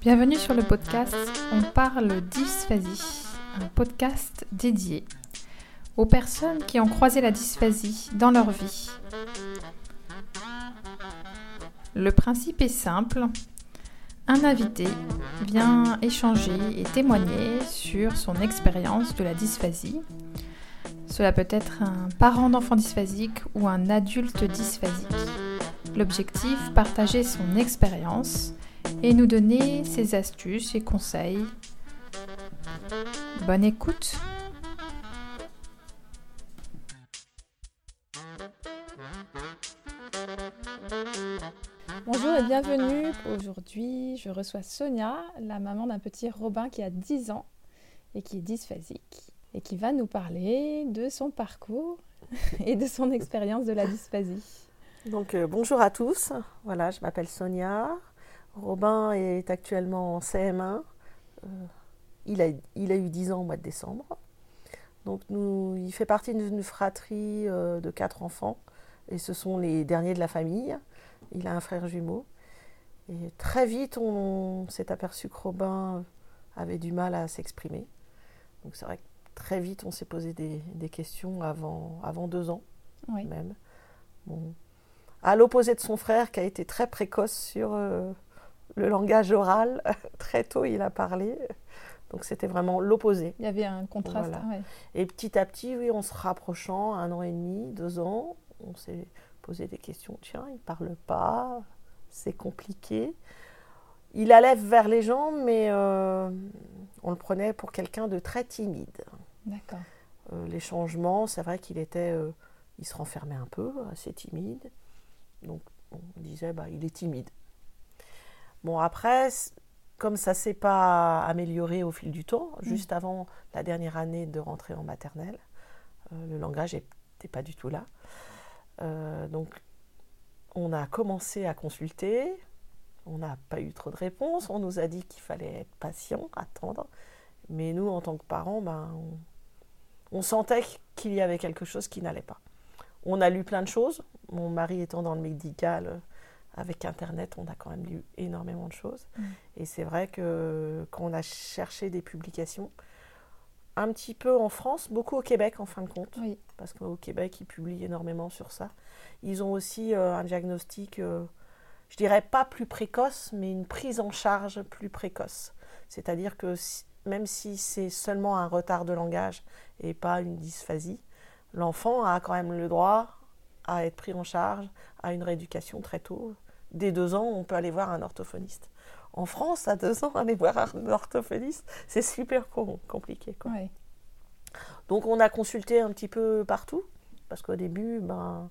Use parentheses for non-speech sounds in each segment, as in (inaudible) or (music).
Bienvenue sur le podcast On parle dysphasie, un podcast dédié aux personnes qui ont croisé la dysphasie dans leur vie. Le principe est simple. Un invité vient échanger et témoigner sur son expérience de la dysphasie. Cela peut être un parent d'enfant dysphasique ou un adulte dysphasique. L'objectif, partager son expérience et nous donner ses astuces et conseils. Bonne écoute Bonjour et bienvenue. Aujourd'hui, je reçois Sonia, la maman d'un petit Robin qui a 10 ans et qui est dysphasique et qui va nous parler de son parcours (laughs) et de son expérience de la dysphasie. Donc euh, bonjour à tous. Voilà, je m'appelle Sonia. Robin est actuellement en CM1. Euh, il, a, il a eu 10 ans au mois de décembre. Donc nous, il fait partie d'une fratrie euh, de quatre enfants et ce sont les derniers de la famille. Il a un frère jumeau. Et très vite, on, s'est aperçu que Robin avait du mal à s'exprimer. Donc c'est vrai que très vite, on s'est posé des, questions avant, avant deux ans même. Bon. À l'opposé de son frère qui a été très précoce sur euh, le langage oral. (laughs) Très tôt, il a parlé. Donc c'était vraiment l'opposé. Il y avait un contraste. Et petit à petit, oui, en se rapprochant, un an et demi, deux ans, on s'est posé des questions. Tiens, il ne parle pas, c'est compliqué. Il allait vers les gens, mais euh, on le prenait pour quelqu'un de très timide. D'accord. Euh, les changements, c'est vrai qu'il était, euh, il se renfermait un peu, assez timide. Donc on disait, bah, il est timide. Bon, après, comme ça ne s'est pas amélioré au fil du temps, mm. juste avant la dernière année de rentrer en maternelle, euh, le langage n'était pas du tout là. Euh, donc, on a commencé à consulter. On n'a pas eu trop de réponses. On nous a dit qu'il fallait être patient, attendre. Mais nous, en tant que parents, ben, on, on sentait qu'il y avait quelque chose qui n'allait pas. On a lu plein de choses. Mon mari étant dans le médical, avec Internet, on a quand même lu énormément de choses. Mm. Et c'est vrai que quand on a cherché des publications, un petit peu en France, beaucoup au Québec en fin de compte, parce qu'au Québec, ils publient énormément sur ça. Ils ont aussi euh, un diagnostic, euh, je dirais pas plus précoce, mais une prise en charge plus précoce. C'est-à-dire que même si c'est seulement un retard de langage et pas une dysphasie, l'enfant a quand même le droit à être pris en charge, à une rééducation très tôt. Dès deux ans, on peut aller voir un orthophoniste. En France, à deux ans, (laughs) aller voir un orthophoniste, c'est super compliqué. Donc on a consulté un petit peu partout, parce qu'au début, ben,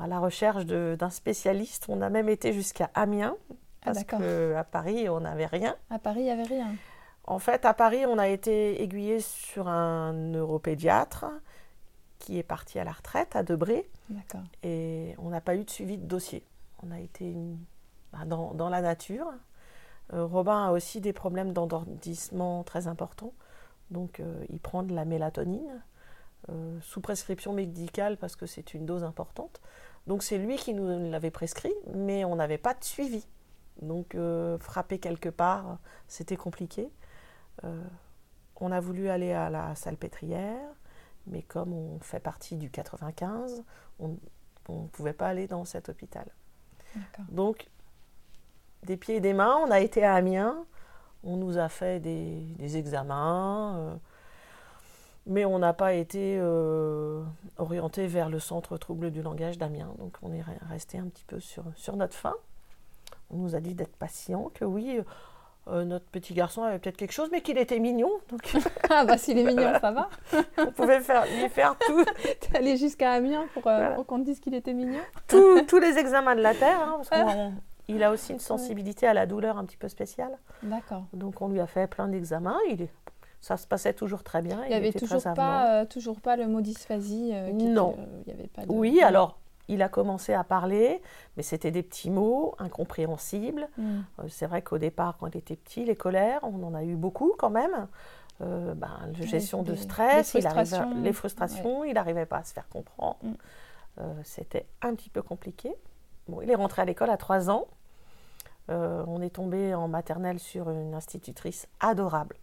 à la recherche d'un spécialiste, on a même été jusqu'à Amiens, ah, parce qu'à Paris, on n'avait rien. À Paris, il n'y avait rien. En fait, à Paris, on a été aiguillé sur un neuropédiatre qui est parti à la retraite à Debré. Et on n'a pas eu de suivi de dossier. On a été bah, dans, la nature. Euh, Robin a aussi des problèmes d'endormissement très importants. Donc euh, il prend de la mélatonine euh, sous prescription médicale parce que c'est une dose importante. Donc c'est lui qui nous l'avait prescrit, mais on n'avait pas de suivi. Donc frapper quelque part, c'était compliqué. on a voulu aller à la salle pétrière mais comme on fait partie du 95, on ne pouvait pas aller dans cet hôpital. Donc, des pieds et des mains, on a été à Amiens, on nous a fait des, examens, euh, mais on n'a pas été euh, orienté vers le centre trouble du langage d'Amiens. Donc, on est resté un petit peu sur, sur notre faim. On nous a dit d'être patient, que oui, euh, notre petit garçon avait peut-être quelque chose, mais qu'il était mignon. Donc... (laughs) ah bah s'il est mignon, ça va. (laughs) On pouvait faire, lui faire tout. (laughs) T'es allé jusqu'à Amiens pour, euh, qu'on te dise qu'il était mignon Tous les examens de la Terre, hein, parce qu'il a aussi une sensibilité à la douleur un petit peu spéciale. D'accord. Donc on lui a fait plein d'examens. Il Ça se passait toujours très bien. Il n'y avait toujours pas, euh, toujours pas le mot dysphasie Non. il y avait pas Oui, alors il a commencé à parler, mais c'était des petits mots incompréhensibles. Mm. Euh, c'est vrai qu'au départ, quand il était petit, les colères, on en a eu beaucoup quand même. Euh, ben, la gestion de stress, les frustrations, il, les frustrations il n'arrivait pas à se faire comprendre. Mm. Euh, c'était un petit peu compliqué. Bon, il est rentré à l'école à 3 ans. Euh, on est tombé en maternelle sur une institutrice adorable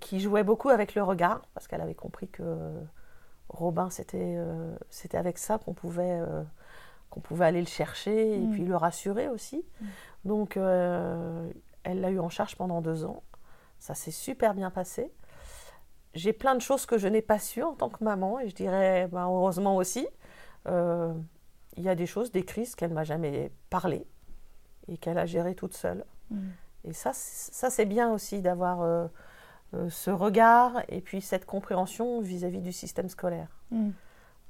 qui jouait beaucoup avec le regard parce qu'elle avait compris que Robin, c'était c'était avec ça qu'on pouvait, qu'on pouvait aller le chercher et Mm. puis le rassurer aussi. Mm. Donc, elle l'a eu en charge pendant deux ans. Ça s'est super bien passé. J'ai plein de choses que je n'ai pas su en tant que maman, et je dirais ben, heureusement aussi. Euh, il y a des choses, des crises qu'elle m'a jamais parlé et qu'elle a gérées toute seule. Mm. Et ça, c'est- ça c'est bien aussi d'avoir euh, euh, ce regard et puis cette compréhension vis-à-vis du système scolaire. Mm.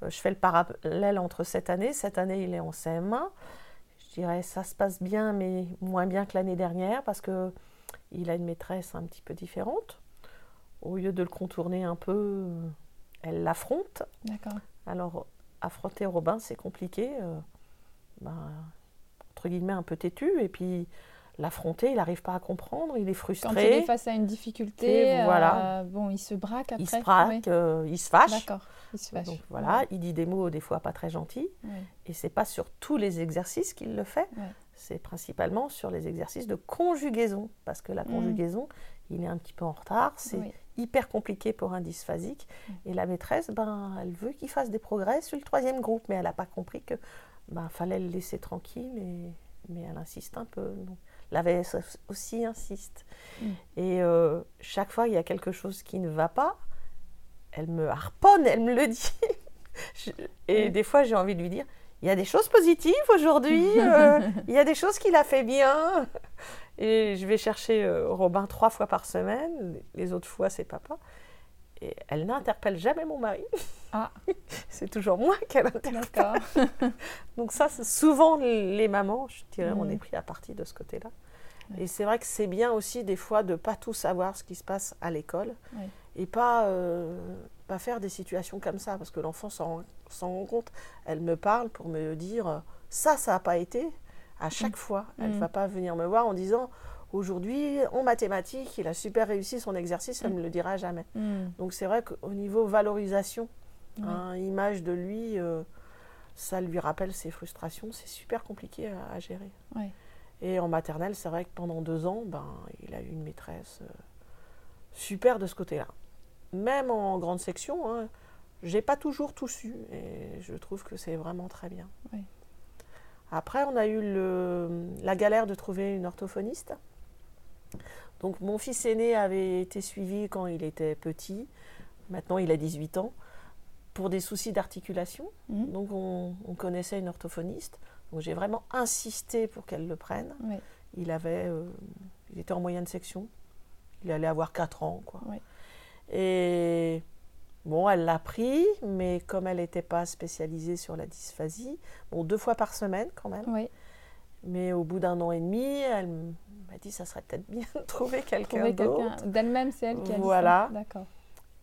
Euh, je fais le parallèle entre cette année. Cette année, il est en CM1. Je dirais ça se passe bien, mais moins bien que l'année dernière parce que il a une maîtresse un petit peu différente. Au lieu de le contourner un peu, euh, elle l'affronte. D'accord. Alors, affronter Robin, c'est compliqué. euh, ben, entre guillemets, un peu têtu. Et puis, l'affronter, il n'arrive pas à comprendre. Il est Quand il frustré. est face à une difficulté, voilà. euh, bon, il se braque après. il se braque, Oui. euh, il se fâche. D'accord. Il se fâche. Donc voilà, il dit des mots des fois pas très gentils. Ouais. Et c'est pas sur tous les exercices qu'il le fait. Ouais. C'est principalement sur les exercices de conjugaison. Parce que la Mm. conjugaison, il est un petit peu en retard. C'est Oui. hyper compliqué pour un dysphasique. Et la maîtresse, ben, elle veut qu'il fasse des progrès sur le troisième groupe. Mais elle n'a pas compris que ben, fallait le laisser tranquille. Mais, mais elle insiste un peu. Donc, la VS aussi insiste. Mm. Et euh, chaque fois, il y a quelque chose qui ne va pas. Elle me harponne, elle me le (laughs) dit. Je- et Mm. des fois, j'ai envie de lui dire il y a des choses positives aujourd'hui, euh, (laughs) il y a des choses qu'il a fait bien. Et je vais chercher euh, Robin trois fois par semaine, les autres fois, c'est papa. Et elle n'interpelle jamais mon mari. Ah. (laughs) c'est toujours moi qu'elle interpelle. (laughs) Donc ça, c'est souvent les mamans, je dirais, on Mm. est pris à partie de ce côté-là. Ouais. Et c'est vrai que c'est bien aussi des fois de pas tout savoir ce qui se passe à l'école Ouais. et pas, euh, pas faire des situations comme ça parce que l'enfant s'en rend compte. Elle me parle pour me dire euh, ça, ça n'a pas été. À chaque fois, elle ne Mm. va pas venir me voir en disant aujourd'hui en mathématiques, il a super réussi son exercice, elle ne Mm. me le dira jamais. Mm. Donc c'est vrai qu'au niveau valorisation, hein, image de lui, euh, ça lui rappelle ses frustrations. C'est super compliqué à, à gérer. Ouais. Et en maternelle, c'est vrai que pendant deux ans, ben, il a eu une maîtresse euh, super de ce côté-là. Même en grande section, hein, j'ai pas toujours tout su et je trouve que c'est vraiment très bien. Après, on a eu le- la galère de trouver une orthophoniste. Donc, mon fils aîné avait été suivi quand il était petit. Maintenant, il a 18 ans. Pour des soucis d'articulation. Mm. Donc, on, on connaissait une orthophoniste. Donc, j'ai vraiment insisté pour qu'elle le prenne. Il avait, euh, il était en moyenne section. Il allait avoir 4 ans, quoi. Et bon, elle l'a pris, mais comme elle n'était pas spécialisée sur la dysphasie, bon, deux fois par semaine quand même. Ouais. Mais au bout d'un an et demi, elle m'a dit ça serait peut-être bien de trouver quelqu'un d'autre. quelqu'un d'elle-même, c'est elle qui a dit Voilà. D'accord.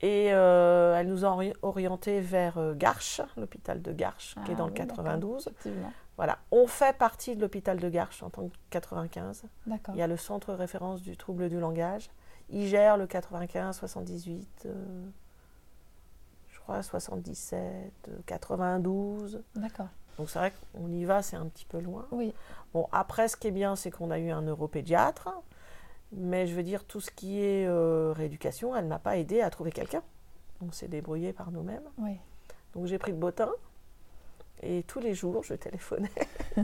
Et euh, elle nous a ori- orientés vers euh, Garches, l'hôpital de Garches, qui est Ah dans le oui, d'accord. 92. Effectivement. Voilà, on fait partie de l'hôpital de Garches en tant que 95. D'accord. Il y a le centre référence du trouble du langage. Il gère le 95, 78, euh, je crois 77, euh, 92. D'accord. Donc c'est vrai qu'on y va, c'est un petit peu loin. Oui. Bon, après, ce qui est bien, c'est qu'on a eu un neuropédiatre. Mais je veux dire, tout ce qui est euh, rééducation, elle n'a pas aidé à trouver quelqu'un. On s'est débrouillé par nous-mêmes. Oui. Donc j'ai pris le bottin. Et tous les jours, je téléphonais (laughs)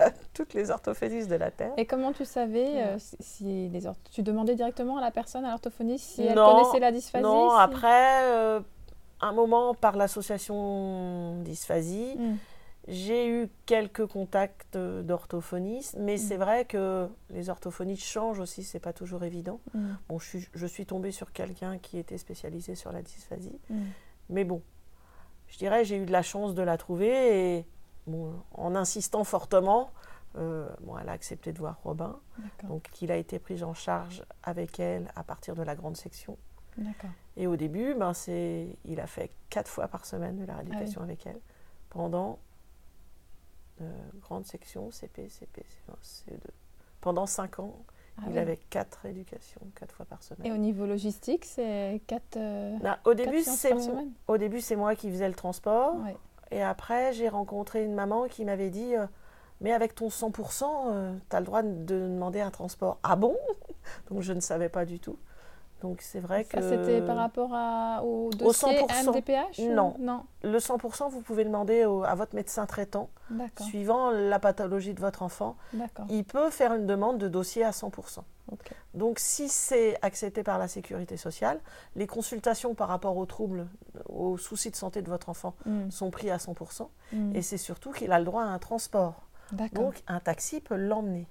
à toutes les orthophonistes de la Terre. Et comment tu savais euh, Ouais. si, si les orth- tu demandais directement à la personne à l'orthophoniste si elle connaissait la dysphasie Non, si- après, euh, un moment, par l'association Dysphasie, Mm. J'ai eu quelques contacts euh, d'orthophonistes, mais Mm. c'est vrai que les orthophonistes changent aussi, c'est pas toujours évident. Mm. Bon, je suis, je suis tombée sur quelqu'un qui était spécialisé sur la dysphasie, Mm. mais bon, je dirais, j'ai eu de la chance de la trouver et bon, en insistant fortement, euh, bon, elle a accepté de voir Robin, donc il a été pris en charge avec elle à partir de la grande section. Et au début, ben, c'est, il a fait quatre fois par semaine de la Ah rééducation avec elle pendant grande section CP, CP, CE2. Pendant cinq ans, Ah il avait quatre rééducations, quatre fois par semaine. Et au niveau logistique, c'est quatre, euh, Non, au, début, c'est par mo- semaine au début, c'est moi qui faisais le transport. Ouais. Et après, j'ai rencontré une maman qui m'avait dit euh, mais avec ton 100%, tu as le droit de demander un transport. Ah bon? (laughs) Donc je ne savais pas du tout. Donc c'est vrai Ça, que... c'était par rapport à, au dossier 100%. MDPH ou- Non. Non, Le 100%, vous pouvez demander au- à votre médecin traitant, suivant la pathologie de votre enfant. Il peut faire une demande de dossier à 100%. ok. Donc si c'est accepté par la sécurité sociale, les consultations par rapport aux troubles, aux soucis de santé de votre enfant Hmm, sont pris à 100%. hmm. Et c'est surtout qu'il a le droit à un transport. Donc un taxi peut l'emmener.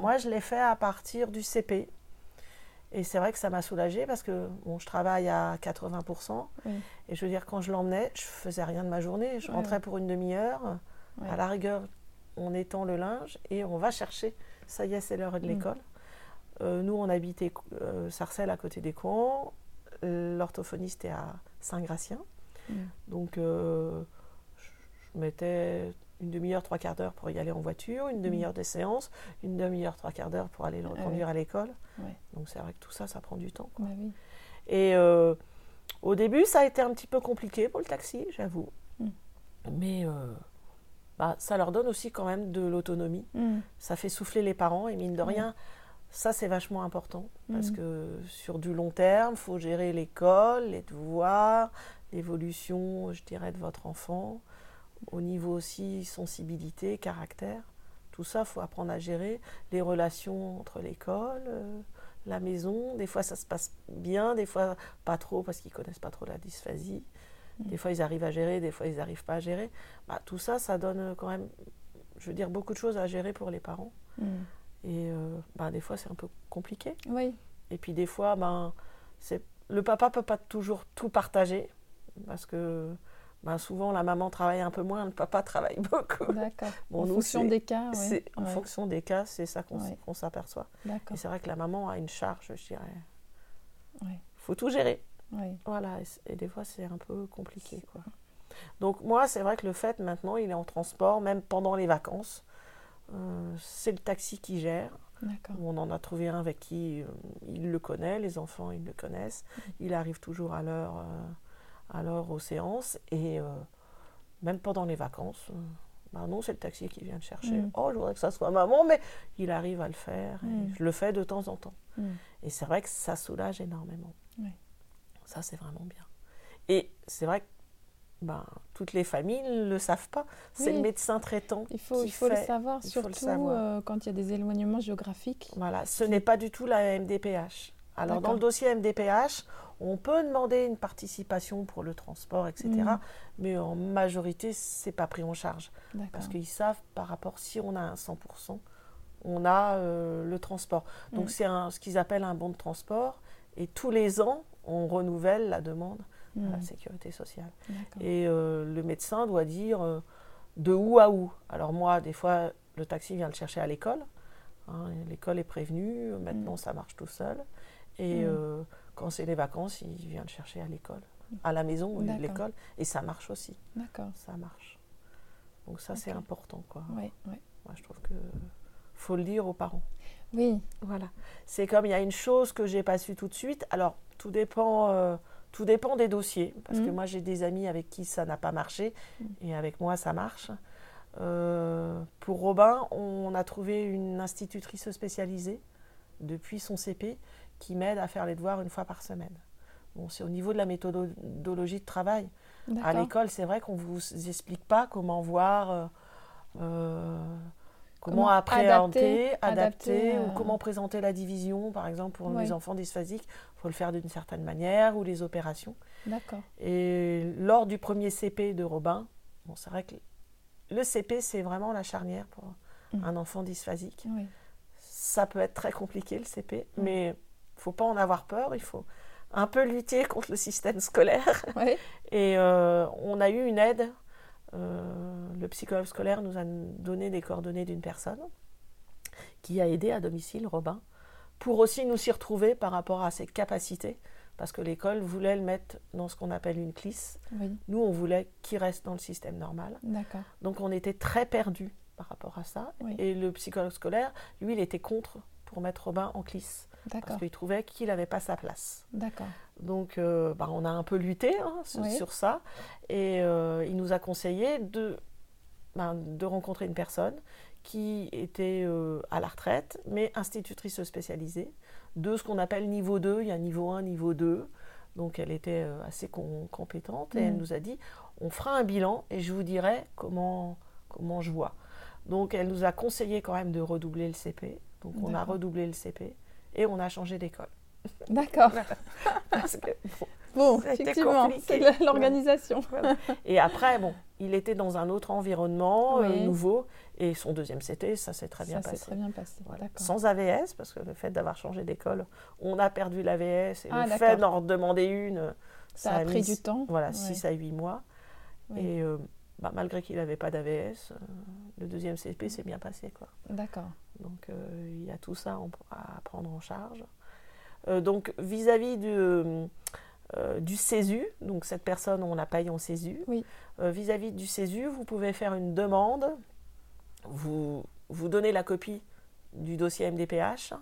moi, je l'ai fait à partir du CP. Et c'est vrai que ça m'a soulagée parce que bon, je travaille à 80%. Oui. Et je veux dire, quand je l'emmenais, je faisais rien de ma journée. Je rentrais pour une demi-heure. À la rigueur, on étend le linge et on va chercher. Ça y est, c'est l'heure de Mm. l'école. Euh, nous, on habitait euh, Sarcelles à côté des Coins. L'orthophoniste est à Saint-Gratien. Mm. Donc, euh, je je mettais une demi-heure, trois quarts d'heure pour y aller en voiture, une demi-heure de séance, une demi-heure, trois quarts d'heure pour aller le Mm. Ah reconduire à l'école. Ouais. Donc, c'est vrai que tout ça, ça prend du temps. quoi. Bah oui. Et euh, au début, ça a été un petit peu compliqué pour le taxi, j'avoue. Mm. Mais euh, bah, ça leur donne aussi quand même de l'autonomie. Hmm, Ça fait souffler les parents et mine de Mm. rien, ça c'est vachement important. Parce que sur du long terme, il faut gérer l'école, les devoirs, l'évolution, je dirais, de votre enfant. Au niveau aussi sensibilité, caractère. Tout ça, il faut apprendre à gérer. Les relations entre l'école, euh, la maison. Des fois, ça se passe bien, des fois, pas trop, parce qu'ils connaissent pas trop la dysphasie. Mm. Des fois, ils arrivent à gérer, des fois, ils n'arrivent pas à gérer. Bah, tout ça, ça donne quand même, je veux dire, beaucoup de choses à gérer pour les parents. hmm. Et euh, bah, des fois, c'est un peu compliqué. Oui, Et puis, des fois, ben, c'est... le papa peut pas toujours tout partager. Parce que ben, souvent, la maman travaille un peu moins, le papa travaille beaucoup. d'accord. (laughs) Bon, en nous, fonction des cas. C'est, en Ouais, fonction des cas, c'est ça qu'on, Ouais. s'aperçoit. Et c'est vrai que la maman a une charge, je dirais. Il faut tout gérer. Voilà, et, des fois, c'est un peu compliqué. Quoi. Donc, moi, c'est vrai que le fait, maintenant, il est en transport, même pendant les vacances. Euh, c'est le taxi qui gère. On en a trouvé un avec qui euh, il le connaît, les enfants ils le connaissent. Il arrive toujours à l'heure, euh, l'heure aux séances et euh, même pendant les vacances. euh, bah non, c'est le taxi qui vient le chercher. Mm. Oh, je voudrais que ça soit maman, mais il arrive à le faire. et Mm. Je le fais de temps en temps. Hmm, Et c'est vrai que ça soulage énormément. Oui. Ça, c'est vraiment bien. Et c'est vrai que ben, toutes les familles ne le savent pas. C'est Oui. le médecin traitant. Il faut, qui il faut le savoir, il faut le surtout savoir. euh, quand il y a des éloignements géographiques. Voilà, ce n'est pas du tout la MDPH. Alors, dans le dossier MDPH, on peut demander une participation pour le transport, etc. Mhm. Mais en majorité, c'est pas pris en charge. Parce qu'ils savent, par rapport, si on a un 100%, on a euh, le transport. Donc, Mhm. c'est ce qu'ils appellent un bon de transport. Et tous les ans, on renouvelle la demande à Hmm, la sécurité sociale. Et euh, le médecin doit dire euh, de où à où. Alors moi, des fois, le taxi vient le chercher à l'école. hein, l'école est prévenue. Maintenant, ça marche tout seul. Et Mm. euh, quand c'est les vacances, il vient le chercher à l'école, à la maison l'école. Et ça marche aussi. D'accord. Ça marche. Donc ça, c'est important, quoi. Oui, oui. Moi, je trouve que faut le dire aux parents. Oui, Voilà. C'est comme il y a une chose que j'ai pas su tout de suite. Alors, tout dépend, euh, tout dépend des dossiers. Parce que Mhm. moi, j'ai des amis avec qui ça n'a pas marché. Et avec moi, ça marche. Euh, pour Robin, on a trouvé une institutrice spécialisée depuis son CP qui m'aide à faire les devoirs une fois par semaine. Bon, c'est au niveau de la méthodologie de travail. À l'école, c'est vrai qu'on ne vous explique pas comment voir, euh, euh, comment, Comment appréhender, adapter- ou euh, comment présenter la division, par exemple, pour Oui. les enfants dysphasiques. Il faut le faire d'une certaine manière, ou les opérations. D'accord. Et lors du premier CP de Robin, bon, c'est vrai que le CP, c'est vraiment la charnière pour Mm. un enfant dysphasique. Oui. Ça peut être très compliqué, le CP, Mm. mais il ne faut pas en avoir peur. Il faut un peu lutter contre le système scolaire. (laughs) Oui. Et euh, on a eu une aide. Euh, le psychologue scolaire nous a donné des coordonnées d'une personne qui a aidé à domicile Robin pour aussi nous s'y retrouver par rapport à ses capacités. Parce que l'école voulait le mettre dans ce qu'on appelle une clisse. Oui. Nous, on voulait qu'il reste dans le système normal. Donc, on était très perdus par rapport à ça. Oui. Et le psychologue scolaire, lui, il était contre pour mettre Robin en clisse. Parce qu'il trouvait qu'il n'avait pas sa place. D'accord. Donc, euh, bah, on a un peu lutté hein, sur, Oui. sur ça. Et euh, il nous a conseillé de, ben, de rencontrer une personne qui était euh, à la retraite, mais institutrice spécialisée, de ce qu'on appelle niveau 2. Il y a niveau 1, niveau 2. Donc elle était assez compétente et elle Mm. nous a dit on fera un bilan et je vous dirai comment, comment je vois. Donc elle nous a conseillé quand même de redoubler le CP. Donc on a redoublé le CP et on a changé d'école. D'accord. (laughs) Parce que, bon, Bon, effectivement, compliqué. c'est l'organisation. voilà. Et après, bon, il était dans un autre environnement euh, nouveau et son deuxième CT, ça s'est très bien Ça s'est passé. très bien passé. Voilà. D'accord. Sans AVS, parce que le fait d'avoir changé d'école, on a perdu l'AVS et Ah, le fait d'en redemander une, Ça a pris mis du temps. Voilà, Ouais. 6 à 8 mois. Oui. Et euh, bah, malgré qu'il n'avait pas d'AVS, euh, le deuxième CP s'est bien passé. Quoi. D'accord. Donc euh, il y a tout ça en- à prendre en charge. Euh, donc vis-à-vis du, euh, du CESU, donc cette personne, on la paye en CESU. Oui. Vis-à-vis du CESU, vous pouvez faire une demande. Vous, vous donnez la copie du dossier MDPH.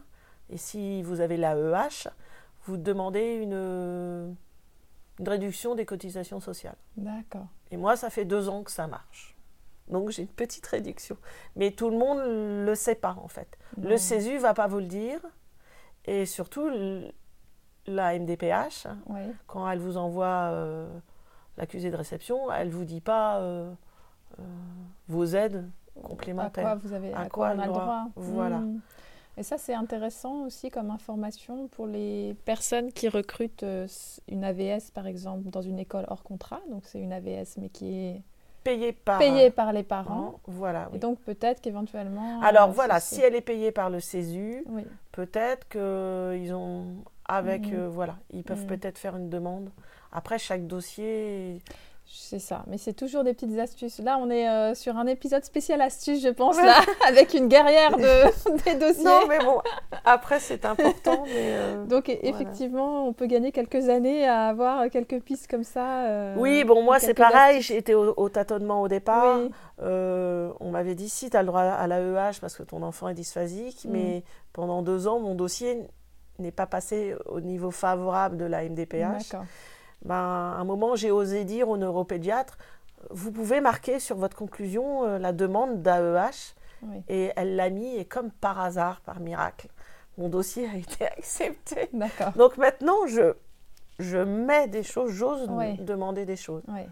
Et si vous avez l'AEH, vous demandez une, une réduction des cotisations sociales. D'accord. Et moi, ça fait deux ans que ça marche. Donc j'ai une petite réduction. Mais tout le monde ne le sait pas en fait. Le. CESU va pas vous le dire. Et surtout, la MDPH, Ouais. quand elle vous envoie euh, l'accusé de réception, elle vous dit pas euh, euh, vos aides À complémentaires. quoi vous avez À à quoi quoi on a le droit droit Voilà. Hmm. Et ça, c'est intéressant aussi comme information pour les personnes qui recrutent euh, une AVS, par exemple, dans une école hors contrat. Donc, c'est une AVS, mais qui est Payée par payée par les parents. Voilà. Et donc, peut-être qu'éventuellement. Alors euh, voilà, si elle est payée par le CESU, Oui, peut-être qu'ils ont avec Mhm. euh, voilà ils peuvent Mhm. peut-être faire une demande après chaque dossier c'est ça. Mais c'est toujours des petites astuces. Là, on est euh, sur un épisode spécial astuces, je pense, Ouais. là, (laughs) avec une guerrière de, (laughs) des dossiers. non mais bon après c'est important mais euh, (laughs) Donc, e- effectivement, on peut gagner quelques années à avoir quelques pistes comme ça. euh, oui bon moi c'est pareil été au, au tâtonnement au départ Oui. On m'avait dit si tu as le droit à l'AEH parce que ton enfant est dysphasique Mhm. mais pendant deux ans mon dossier n'est pas passé au niveau favorable de la MDPH D'accord. Ben, à un moment, j'ai osé dire au neuropédiatre, vous pouvez marquer sur votre conclusion euh, la demande d'AEH. Oui. Et elle l'a mis, et comme par hasard, par miracle, mon dossier a été (laughs) accepté. D'accord. Donc maintenant, je, je mets des choses, j'ose demander des choses. Oui.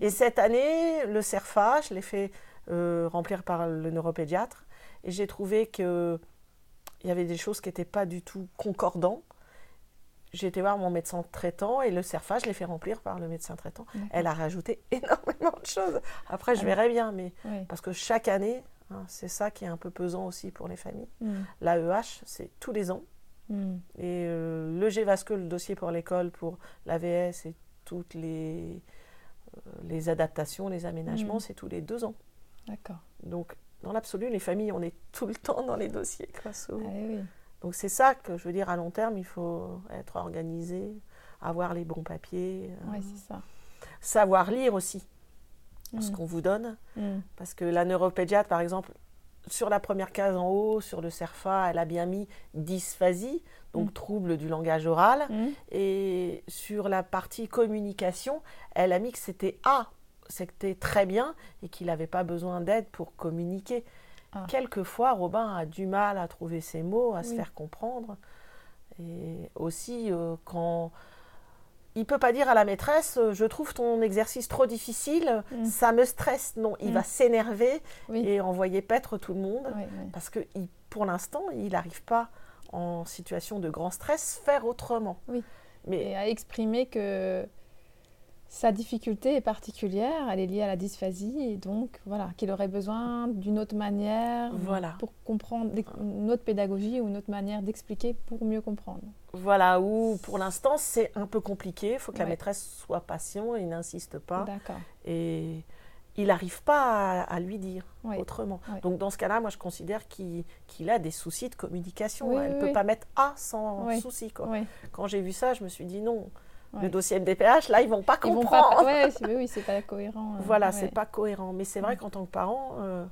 Et cette année, le CERFA, je l'ai fait euh, remplir par le neuropédiatre. Et j'ai trouvé qu'il y avait des choses qui n'étaient pas du tout concordants. J'ai été voir mon médecin traitant et le CERFA, je l'ai fait remplir par le médecin traitant. Elle a rajouté (laughs) énormément de choses. Après, je Ah. verrai bien, mais Oui. parce que chaque année, hein, c'est ça qui est un peu pesant aussi pour les familles. Hmm. L'AEH, c'est tous les ans. Hmm. Et euh, le GVASCE, le dossier pour l'école, pour l'AVS et toutes les, euh, les adaptations, les aménagements, Mhm. c'est tous les deux ans. D'accord. Donc, dans l'absolu, les familles, on est tout le (laughs) temps dans les dossiers. quoi, souvent. Ah oui. Donc, c'est ça que je veux dire, à long terme, il faut être organisé, avoir les bons papiers, euh, ça. savoir lire aussi ce Hmm. qu'on vous donne. Hmm. Parce que la neuropédiatre, par exemple, sur la première case en haut, sur le CERFA, elle a bien mis dysphasie, donc Mm. trouble du langage oral. Et sur la partie communication, elle a mis que c'était A, c'était très bien et qu'il n'avait pas besoin d'aide pour communiquer. Ah. Quelquefois, Robin a du mal à trouver ses mots, à se faire comprendre. Et aussi, euh, quand il peut pas dire à la maîtresse, euh, je trouve ton exercice trop difficile, Mm. ça me stresse. Non, il Mm. va s'énerver Oui. et envoyer paître tout le monde oui. parce que il- pour l'instant, il n'arrive pas en situation de grand stress faire autrement. Oui. Mais Et à exprimer que sa difficulté est particulière, elle est liée à la dysphasie, et donc voilà, qu'il aurait besoin d'une autre manière Voilà. pour comprendre, une autre pédagogie ou une autre manière d'expliquer pour mieux comprendre. Voilà, où pour l'instant c'est un peu compliqué, il faut que la maîtresse soit patient et n'insiste pas. D'accord. Et il n'arrive pas à, à lui dire Oui. autrement. Donc dans ce cas-là, moi je considère qu'il a des soucis de communication. Oui, Elle ne peut pas mettre A sans souci. Quoi. Quand j'ai vu ça, je me suis dit non, Ouais. le dossier MDPH, là ils vont pas Ils vont comprendre. pas. Ouais, oui, c'est pas cohérent. euh, Voilà, c'est pas cohérent. Mais c'est vrai Ouais. qu'en tant que parent, euh,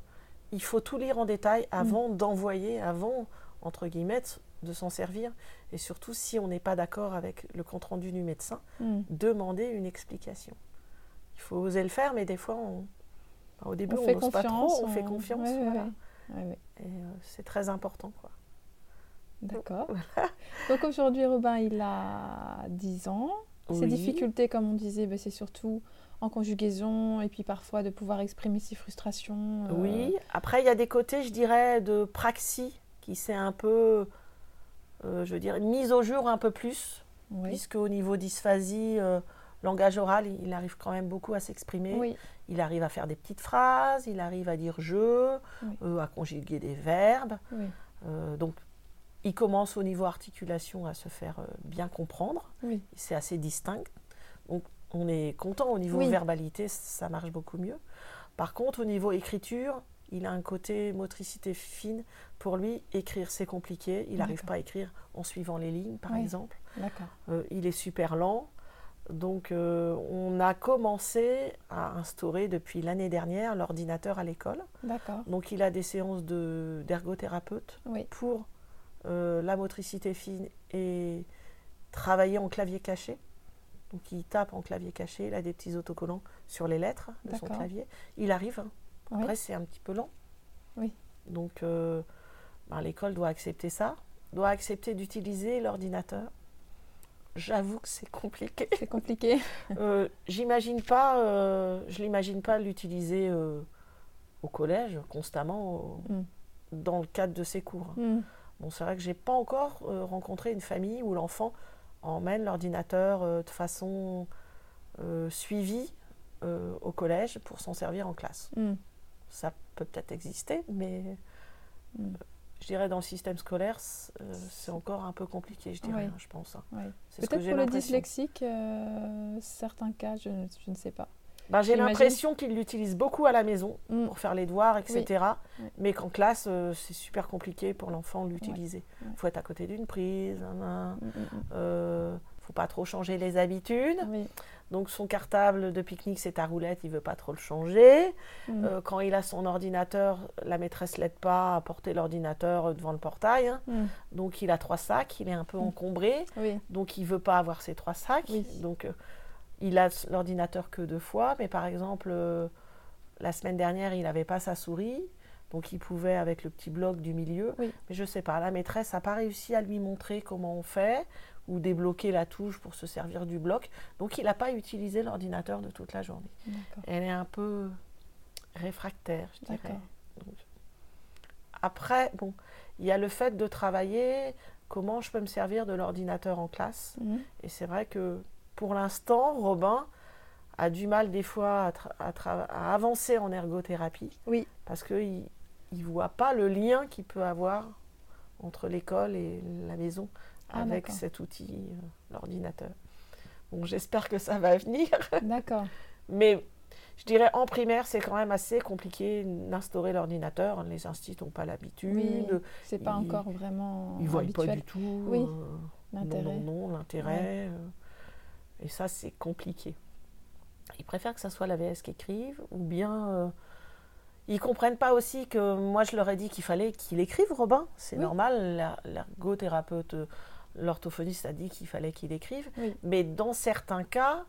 il faut tout lire en détail avant d'envoyer, avant, entre guillemets, de s'en servir. Et surtout, si on n'est pas d'accord avec le compte-rendu du médecin, Hmm. demander une explication. Il faut oser le faire, mais des fois, on- enfin, au début, On on fait n'ose pas confiance. trop, on, fait confiance. ouais, ouais, voilà. ouais. Et c'est très important. quoi. D'accord. (laughs) Donc aujourd'hui, Robin, il a 10 ans. Ses difficultés, comme on disait, ben, c'est surtout en conjugaison et puis parfois de pouvoir exprimer ses frustrations. Euh. Oui, après il y a des côtés, je dirais, de praxie qui s'est un peu, euh, je veux dire, mise au jour un peu plus, puisque au niveau dysphasie, euh, langage oral, il arrive quand même beaucoup à s'exprimer. Il arrive à faire des petites phrases, il arrive à dire je, à conjuguer des verbes. donc il commence au niveau articulation à se faire bien comprendre. C'est assez distinct. Donc on est content au niveau verbalité, ça marche beaucoup mieux. Par contre, au niveau écriture, il a un côté motricité fine. Pour lui, écrire, c'est compliqué. Il n'arrive pas à écrire en suivant les lignes, par exemple. Euh, il est super lent. Donc, euh, on a commencé à instaurer depuis l'année dernière l'ordinateur à l'école. Donc, il a des séances d'ergothérapeute pour euh, la motricité fine et travailler en clavier caché. Donc il tape en clavier caché, il a des petits autocollants sur les lettres de son clavier. Il arrive. Hein. Après, c'est un petit peu lent. Oui. Donc euh, ben, l'école doit accepter ça, doit accepter d'utiliser l'ordinateur. J'avoue que c'est compliqué. C'est compliqué. (laughs) euh, j'imagine pas, euh, je l'imagine pas l'utiliser au collège constamment mm. dans le cadre de ses cours. Mm. Bon, c'est vrai que j'ai pas encore rencontré une famille où l'enfant emmène l'ordinateur euh, de façon euh, suivie euh, au collège pour s'en servir en classe. Hmm. Ça peut peut-être exister, mais hmm. je dirais dans le système scolaire, c'est encore un peu compliqué, je dirais, hein, je pense. Hein. Peut-être pour le dyslexique, certains cas, je, ne sais pas. Ben, j'ai l'impression qu'il l'utilise beaucoup à la maison hmm. pour faire les devoirs, etc. Mais qu'en classe, c'est super compliqué pour l'enfant de l'utiliser. Il faut être à côté d'une prise. Euh, faut pas trop changer les habitudes. Donc son cartable de pique-nique, c'est à roulette, il veut pas trop le changer. Mm. Euh, quand il a son ordinateur, la maîtresse l'aide pas à porter l'ordinateur devant le portail. Hein. Mm. Donc il a trois sacs, il est un peu mm. encombré. Donc il veut pas avoir ses trois sacs. Donc euh, il a l'ordinateur que deux fois, mais par exemple euh, la semaine dernière, il n'avait pas sa souris. Donc il pouvait avec le petit bloc du milieu. Mais je sais pas, la maîtresse n'a pas réussi à lui montrer comment on fait ou débloquer la touche pour se servir du bloc. Donc il n'a pas utilisé l'ordinateur de toute la journée. Elle est un peu réfractaire, je dirais. après, bon, il y a le fait de travailler comment je peux me servir de l'ordinateur en classe. Mhm. Et c'est vrai que pour l'instant, Robin a du mal des fois à, avancer en ergothérapie. Oui. Parce qu'il ne voit pas le lien qu'il peut avoir entre l'école et la maison. Ah, avec cet outil, euh, l'ordinateur. Bon, j'espère que ça va venir. (laughs) D'accord. Mais je dirais en primaire, c'est quand même assez compliqué d'instaurer l'ordinateur. Les instituts n'ont pas l'habitude. Oui, c'est pas encore vraiment. Ils ne voient pas du tout. Oui. Euh, l'intérêt. Non, non, l'intérêt. Euh, et ça, c'est compliqué. Ils préfèrent que ce soit la VS qui écrive ou bien ils comprennent pas aussi que moi je leur ai dit qu'il fallait qu'il écrive Robin. C'est normal, l'ergothérapeute l'orthophoniste a dit qu'il fallait qu'il écrive. Mais dans certains cas,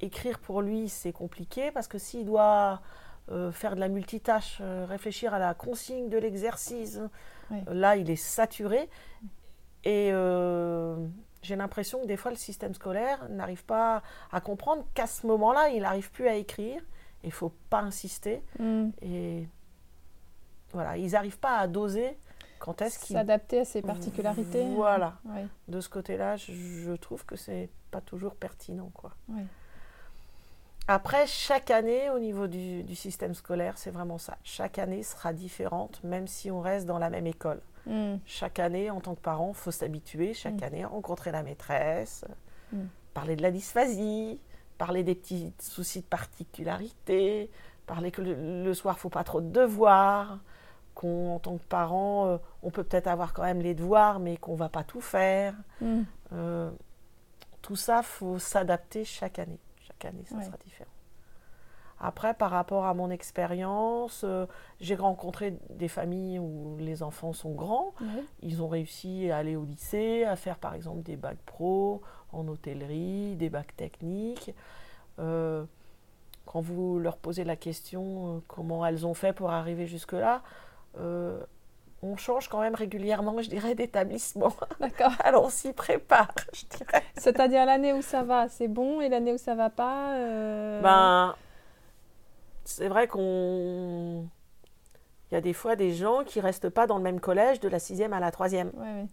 écrire pour lui, c'est compliqué parce que s'il doit euh, faire de la multitâche, euh, réfléchir à la consigne de l'exercice, là, il est saturé. Et euh, j'ai l'impression que des fois, le système scolaire n'arrive pas à comprendre qu'à ce moment-là, il n'arrive plus à écrire. Il ne faut pas insister. Mm. Et voilà, ils n'arrivent pas à doser quand est-ce qu'il... S'adapter à ses particularités. Voilà. De ce côté-là, je, trouve que c'est pas toujours pertinent. Quoi. Après, chaque année, au niveau du, système scolaire, c'est vraiment ça. Chaque année sera différente, même si on reste dans la même école. Hmm. Chaque année, en tant que parent, il faut s'habituer. Chaque hmm. année, rencontrer la maîtresse, hmm. parler de la dysphasie, parler des petits soucis de particularité, parler que le, le soir, il faut pas trop de devoirs qu'en tant que parent, euh, on peut peut-être avoir quand même les devoirs, mais qu'on ne va pas tout faire. Mm. Euh, tout ça, faut s'adapter chaque année. Chaque année, ça sera différent. Après, par rapport à mon expérience, euh, j'ai rencontré des familles où les enfants sont grands. Ils ont réussi à aller au lycée, à faire par exemple des bacs pro en hôtellerie, des bacs techniques. quand vous leur posez la question comment elles ont fait pour arriver jusque-là, euh, on change quand même régulièrement, je dirais, d'établissement. (laughs) D'accord. Alors on s'y prépare, je dirais. C'est-à-dire l'année où ça va, c'est bon, et l'année où ça va pas. euh, Ben, c'est vrai qu'on. Il y a des fois des gens qui restent pas dans le même collège de la sixième à la troisième. Ouais, ouais.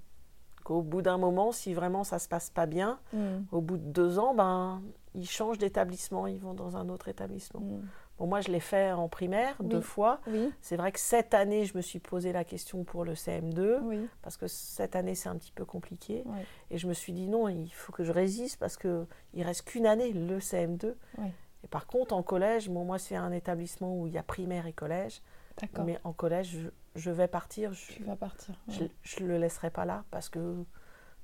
Qu'au bout d'un moment, si vraiment ça se passe pas bien, Mm, au bout de deux ans, ben, ils changent d'établissement, ils vont dans un autre établissement. mm. Bon, moi, je l'ai fait en primaire deux fois. Oui, C'est vrai que cette année, je me suis posé la question pour le CM2, oui, parce que cette année, c'est un petit peu compliqué. Et je me suis dit non, il faut que je résiste, parce qu'il reste qu'une année, le CM2. Et par contre, en collège, bon, moi, c'est un établissement où il y a primaire et collège. d'accord. Mais en collège, je, je vais partir. Je, Tu vas partir. je, ouais. je le laisserai pas là, parce que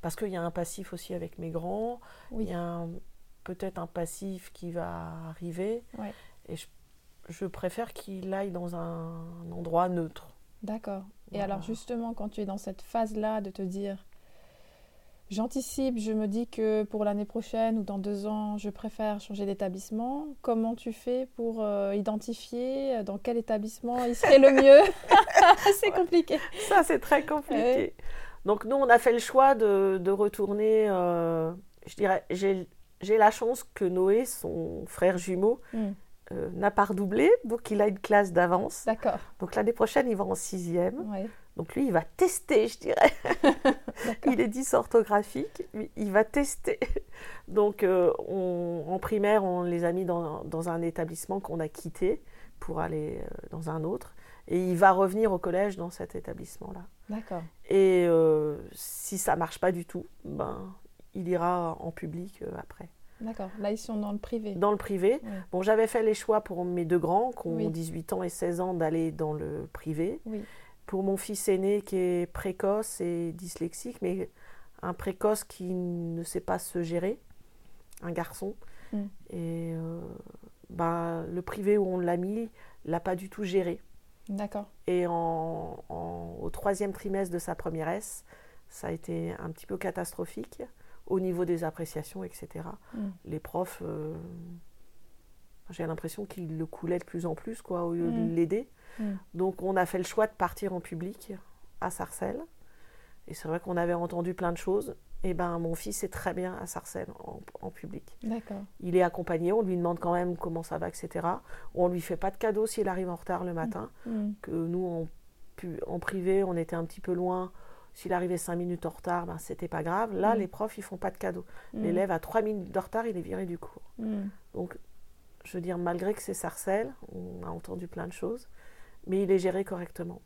parce qu'il y a un passif aussi avec mes grands. Oui. Il y a peut-être un passif qui va arriver. Ouais. Et je, je préfère qu'il aille dans un endroit neutre. D'accord. Et Voilà. alors justement, quand tu es dans cette phase-là de te dire, j'anticipe, je me dis que pour l'année prochaine ou dans deux ans, je préfère changer d'établissement, comment tu fais pour euh, identifier euh, dans quel établissement il serait le mieux? (laughs) C'est compliqué. Ça, c'est très compliqué. Donc, nous, on a fait le choix de, de retourner. euh, je dirais, j'ai la chance que Noé, son frère jumeau, Hmm. euh, n'a pas redoublé. Donc, il a une classe d'avance. D'accord. Donc, l'année prochaine, il va en sixième. Ouais. Donc, lui, il va tester, je dirais. (laughs) (laughs) Il est dysorthographique, il va tester. (laughs) Donc, euh, on- en primaire, on les a mis dans, dans un établissement qu'on a quitté pour aller euh, dans un autre. Et il va revenir au collège dans cet établissement-là. D'accord. Et euh, si ça marche pas du tout, ben, il ira en public euh, après. D'accord. Là, ils sont dans le privé. Dans le privé, bon, j'avais fait les choix pour mes deux grands, qui ont Oui. 18 ans et 16 ans, d'aller dans le privé. Oui. Pour mon fils aîné qui est précoce et dyslexique, mais un précoce qui ne sait pas se gérer, un garçon. Mm. Et euh, ben, le privé où on l'a mis, l'a pas du tout géré. D'accord. Et en, en- au troisième trimestre de sa première S, ça a été un petit peu catastrophique au niveau des appréciations, etc. Mm. Les profs, euh, j'ai l'impression qu'ils le coulaient de plus en plus, quoi, au lieu Mm. de l'aider. Mm. Donc on a fait le choix de partir en public à Sarcelles. Et c'est vrai qu'on avait entendu plein de choses. Et ben mon fils est très bien à Sarcelles en, en public. D'accord. Il est accompagné, on lui demande quand même comment ça va, etc. On lui fait pas de cadeau s'il arrive en retard le matin Hmm. que nous, en, privé, on était un petit peu loin. S'il arrivait cinq minutes en retard, ben, c'était pas grave. Là, Mm. les profs, ils font pas de cadeaux. Hmm. L'élève à trois minutes de retard, il est viré du cours. Donc, je veux dire, malgré que c'est Sarcelles, on a entendu plein de choses, mais il est géré correctement.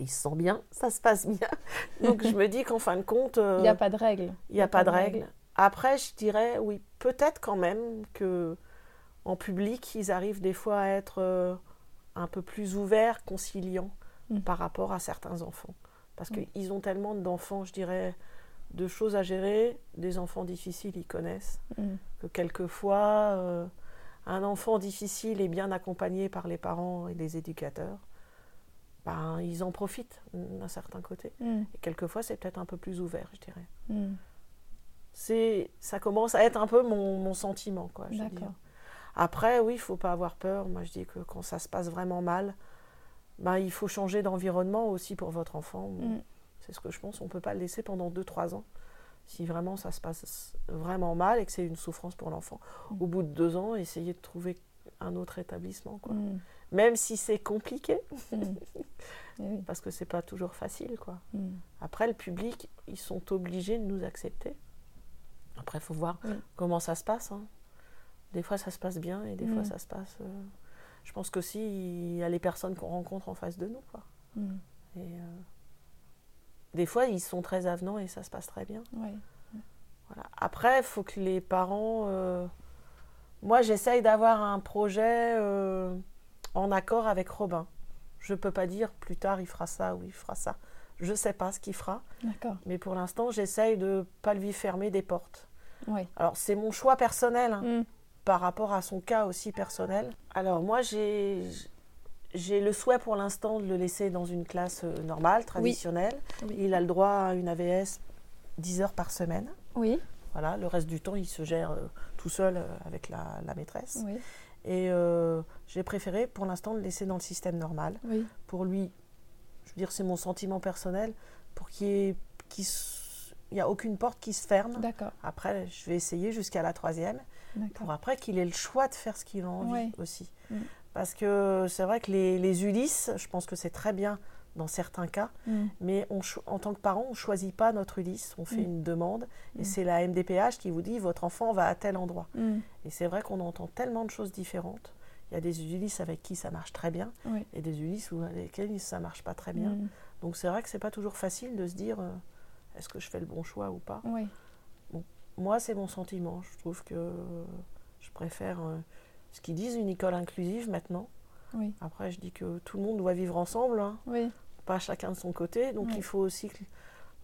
Il se sent bien, ça se passe bien. (laughs) Donc, je me dis qu'en fin de compte, euh, Il n'y a pas de règle. il n'y a pas de règle. Après, je dirais, oui, peut-être quand même que en public, ils arrivent des fois à être euh, un peu plus ouverts, conciliants Mm. par rapport à certains enfants. Parce Mm. qu'ils ont tellement d'enfants, je dirais, de choses à gérer, des enfants difficiles, ils connaissent, Hmm. que quelquefois, euh, un enfant difficile et bien accompagné par les parents et les éducateurs, ben, ils en profitent d'un certain côté. Hmm. Et quelquefois, c'est peut-être un peu plus ouvert, je dirais Hmm. c'est ça commence à être un peu mon, mon sentiment quoi je dire. après oui il faut pas avoir peur moi je dis que quand ça se passe vraiment mal ben, il faut changer d'environnement aussi pour votre enfant Hmm. c'est ce que je pense on peut pas le laisser pendant 2-3 ans si vraiment ça se passe vraiment mal et que c'est une souffrance pour l'enfant Mm. au bout de deux ans essayez de trouver un autre établissement quoi. Hmm. même si c'est compliqué Hmm. (laughs) Eh parce que c'est pas toujours facile quoi après, le public, ils sont obligés de nous accepter. Après, il faut voir comment ça se passe. hein. Des fois, ça se passe bien et des fois, Mm. ça se passe. euh, Je pense qu'aussi, il y a les personnes qu'on rencontre en face de nous. Quoi. Et, euh, Des fois, ils sont très avenants et ça se passe très bien. Voilà. Après, il faut que les parents. euh, Moi, j'essaye d'avoir un projet euh, en accord avec Robin. Je ne peux pas dire plus tard il fera ça ou il fera ça. Je ne sais pas ce qu'il fera. D'accord. Mais pour l'instant, j'essaye de ne pas lui fermer des portes. Ouais. Alors, c'est mon choix personnel, hein, Hmm. par rapport à son cas aussi personnel. Alors, moi, j'ai, j'ai le souhait pour l'instant de le laisser dans une classe euh, normale, traditionnelle. Oui. Il a le droit à une AVS 10 heures par semaine. Oui. Voilà, le reste du temps, il se gère euh, tout seul euh, avec la, la maîtresse. Oui. Et euh, j'ai préféré pour l'instant le laisser dans le système normal Oui. pour lui je veux dire, c'est mon sentiment personnel, pour qu'il ait, il n'y a aucune porte qui se ferme. D'accord. Après, je vais essayer jusqu'à la troisième, pour après qu'il ait le choix de faire ce qu'il a envie aussi. Mm. Parce que c'est vrai que les, les, Ulysses, je pense que c'est très bien dans certains cas, mm. mais on, en tant que parent, on ne choisit pas notre Ulysse, on fait mm. une demande, et c'est la MDPH qui vous dit votre enfant va à tel endroit. Et c'est vrai qu'on entend tellement de choses différentes. Il y a des Ulysses avec qui ça marche très bien, et des Ulysses avec lesquels ça ne marche pas très bien. Donc c'est vrai que c'est pas toujours facile de se dire euh, est-ce que je fais le bon choix ou pas. moi, c'est mon sentiment. Je trouve que je préfère euh, ce qu'ils disent une école inclusive maintenant. Après, je dis que tout le monde doit vivre ensemble, hein. pas chacun de son côté. Donc il faut aussi que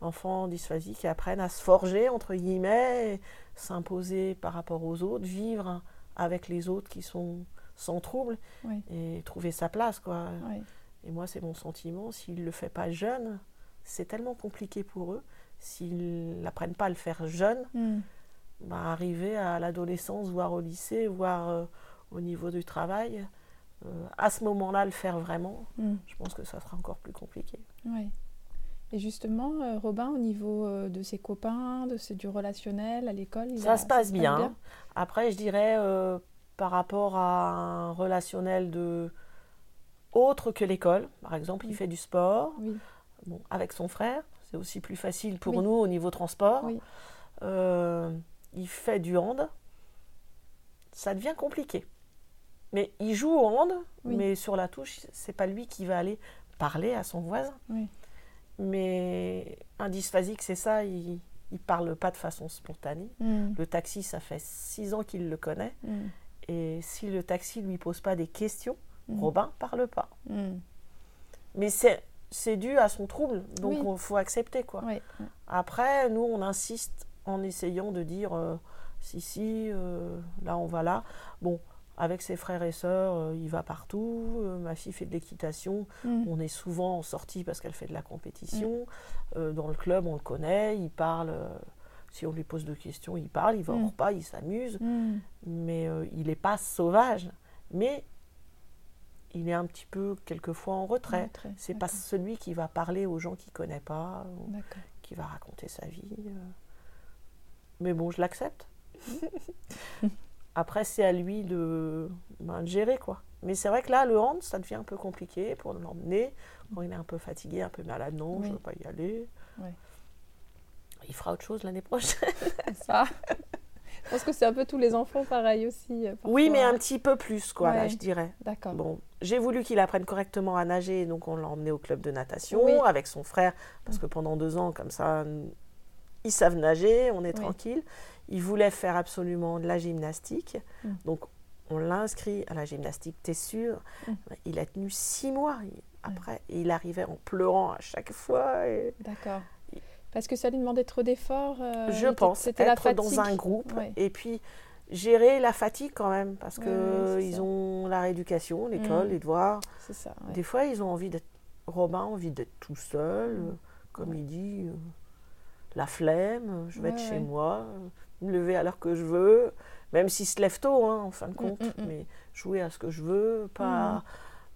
l'enfant dysphasique apprenne à se forger, entre guillemets, s'imposer par rapport aux autres, vivre avec les autres qui sont sans trouble et trouver sa place. Quoi. Et moi, c'est mon sentiment. S'il ne le fait pas jeune, c'est tellement compliqué pour eux. S'ils n'apprennent pas à le faire jeune, hmm. bah, arriver à l'adolescence, voire au lycée, voire euh, au niveau du travail, euh, à ce moment-là, le faire vraiment, hmm. je pense que ça sera encore plus compliqué. Oui. Et justement, euh, Robin, au niveau de ses copains, de ses, du relationnel à l'école, ça, se passe bien. Après, je dirais, par rapport à un relationnel de autre que l'école. Par exemple, il fait du sport bon, avec son frère. C'est aussi plus facile pour nous au niveau transport. Euh, il fait du hand. Ça devient compliqué. Mais il joue au hand, mais sur la touche, c'est pas lui qui va aller parler à son voisin. Mais un dysphasique, c'est ça, il ne parle pas de façon spontanée. Hmm. Le taxi, ça fait six ans qu'il le connaît. Hmm. Et si le taxi lui pose pas des questions, Mm. Robin parle pas. Mm. Mais c'est dû à son trouble, donc il faut accepter quoi. Après, nous, on insiste en essayant de dire euh, si si, euh, là on va là. Bon, avec ses frères et sœurs, euh, il va partout. ma fille fait de l'équitation. Mm. On est souvent en sortie parce qu'elle fait de la compétition. dans le club, on le connaît. Il parle. si on lui pose des questions, il parle. Il va au repas, il s'amuse. Mais il n'est pas sauvage. Mais il est un petit peu quelquefois en retrait. c'est pas celui qui va parler aux gens qu'il connaît pas, qui va raconter sa vie. Euh. Mais bon, je l'accepte. (laughs) Après, c'est à lui de, ben, gérer quoi. Mais c'est vrai que là, le hand, ça devient un peu compliqué pour l'emmener. Quand il est un peu fatigué, un peu malade, non, je ne veux pas y aller. Il fera autre chose l'année prochaine. (laughs) ça. Je pense que c'est un peu tous les enfants pareil aussi. Euh, oui, mais un petit peu plus, quoi, là, je dirais. D'accord. Bon, j'ai voulu qu'il apprenne correctement à nager, donc on l'a emmené au club de natation avec son frère, parce que pendant deux ans, comme ça, ils savent nager, on est tranquille. Il voulait faire absolument de la gymnastique, mm. donc on l'a inscrit à la gymnastique, t'es sûr mm. Il a tenu six mois après, et il arrivait en pleurant à chaque fois. D'accord. Parce que ça lui demandait trop d'efforts euh, Je pense. C'était être dans un groupe. Et puis, gérer la fatigue quand même. Parce qu'ils ont la rééducation, l'école, mm. les devoirs. C'est ça. Des fois, ils ont envie d'être. Robin a envie d'être tout seul. Mm. Comme il dit, euh, la flemme, je vais être chez moi, me lever à l'heure que je veux. Même s'il se lève tôt, hein, en fin de mm, compte. Mais jouer à ce que je veux, pas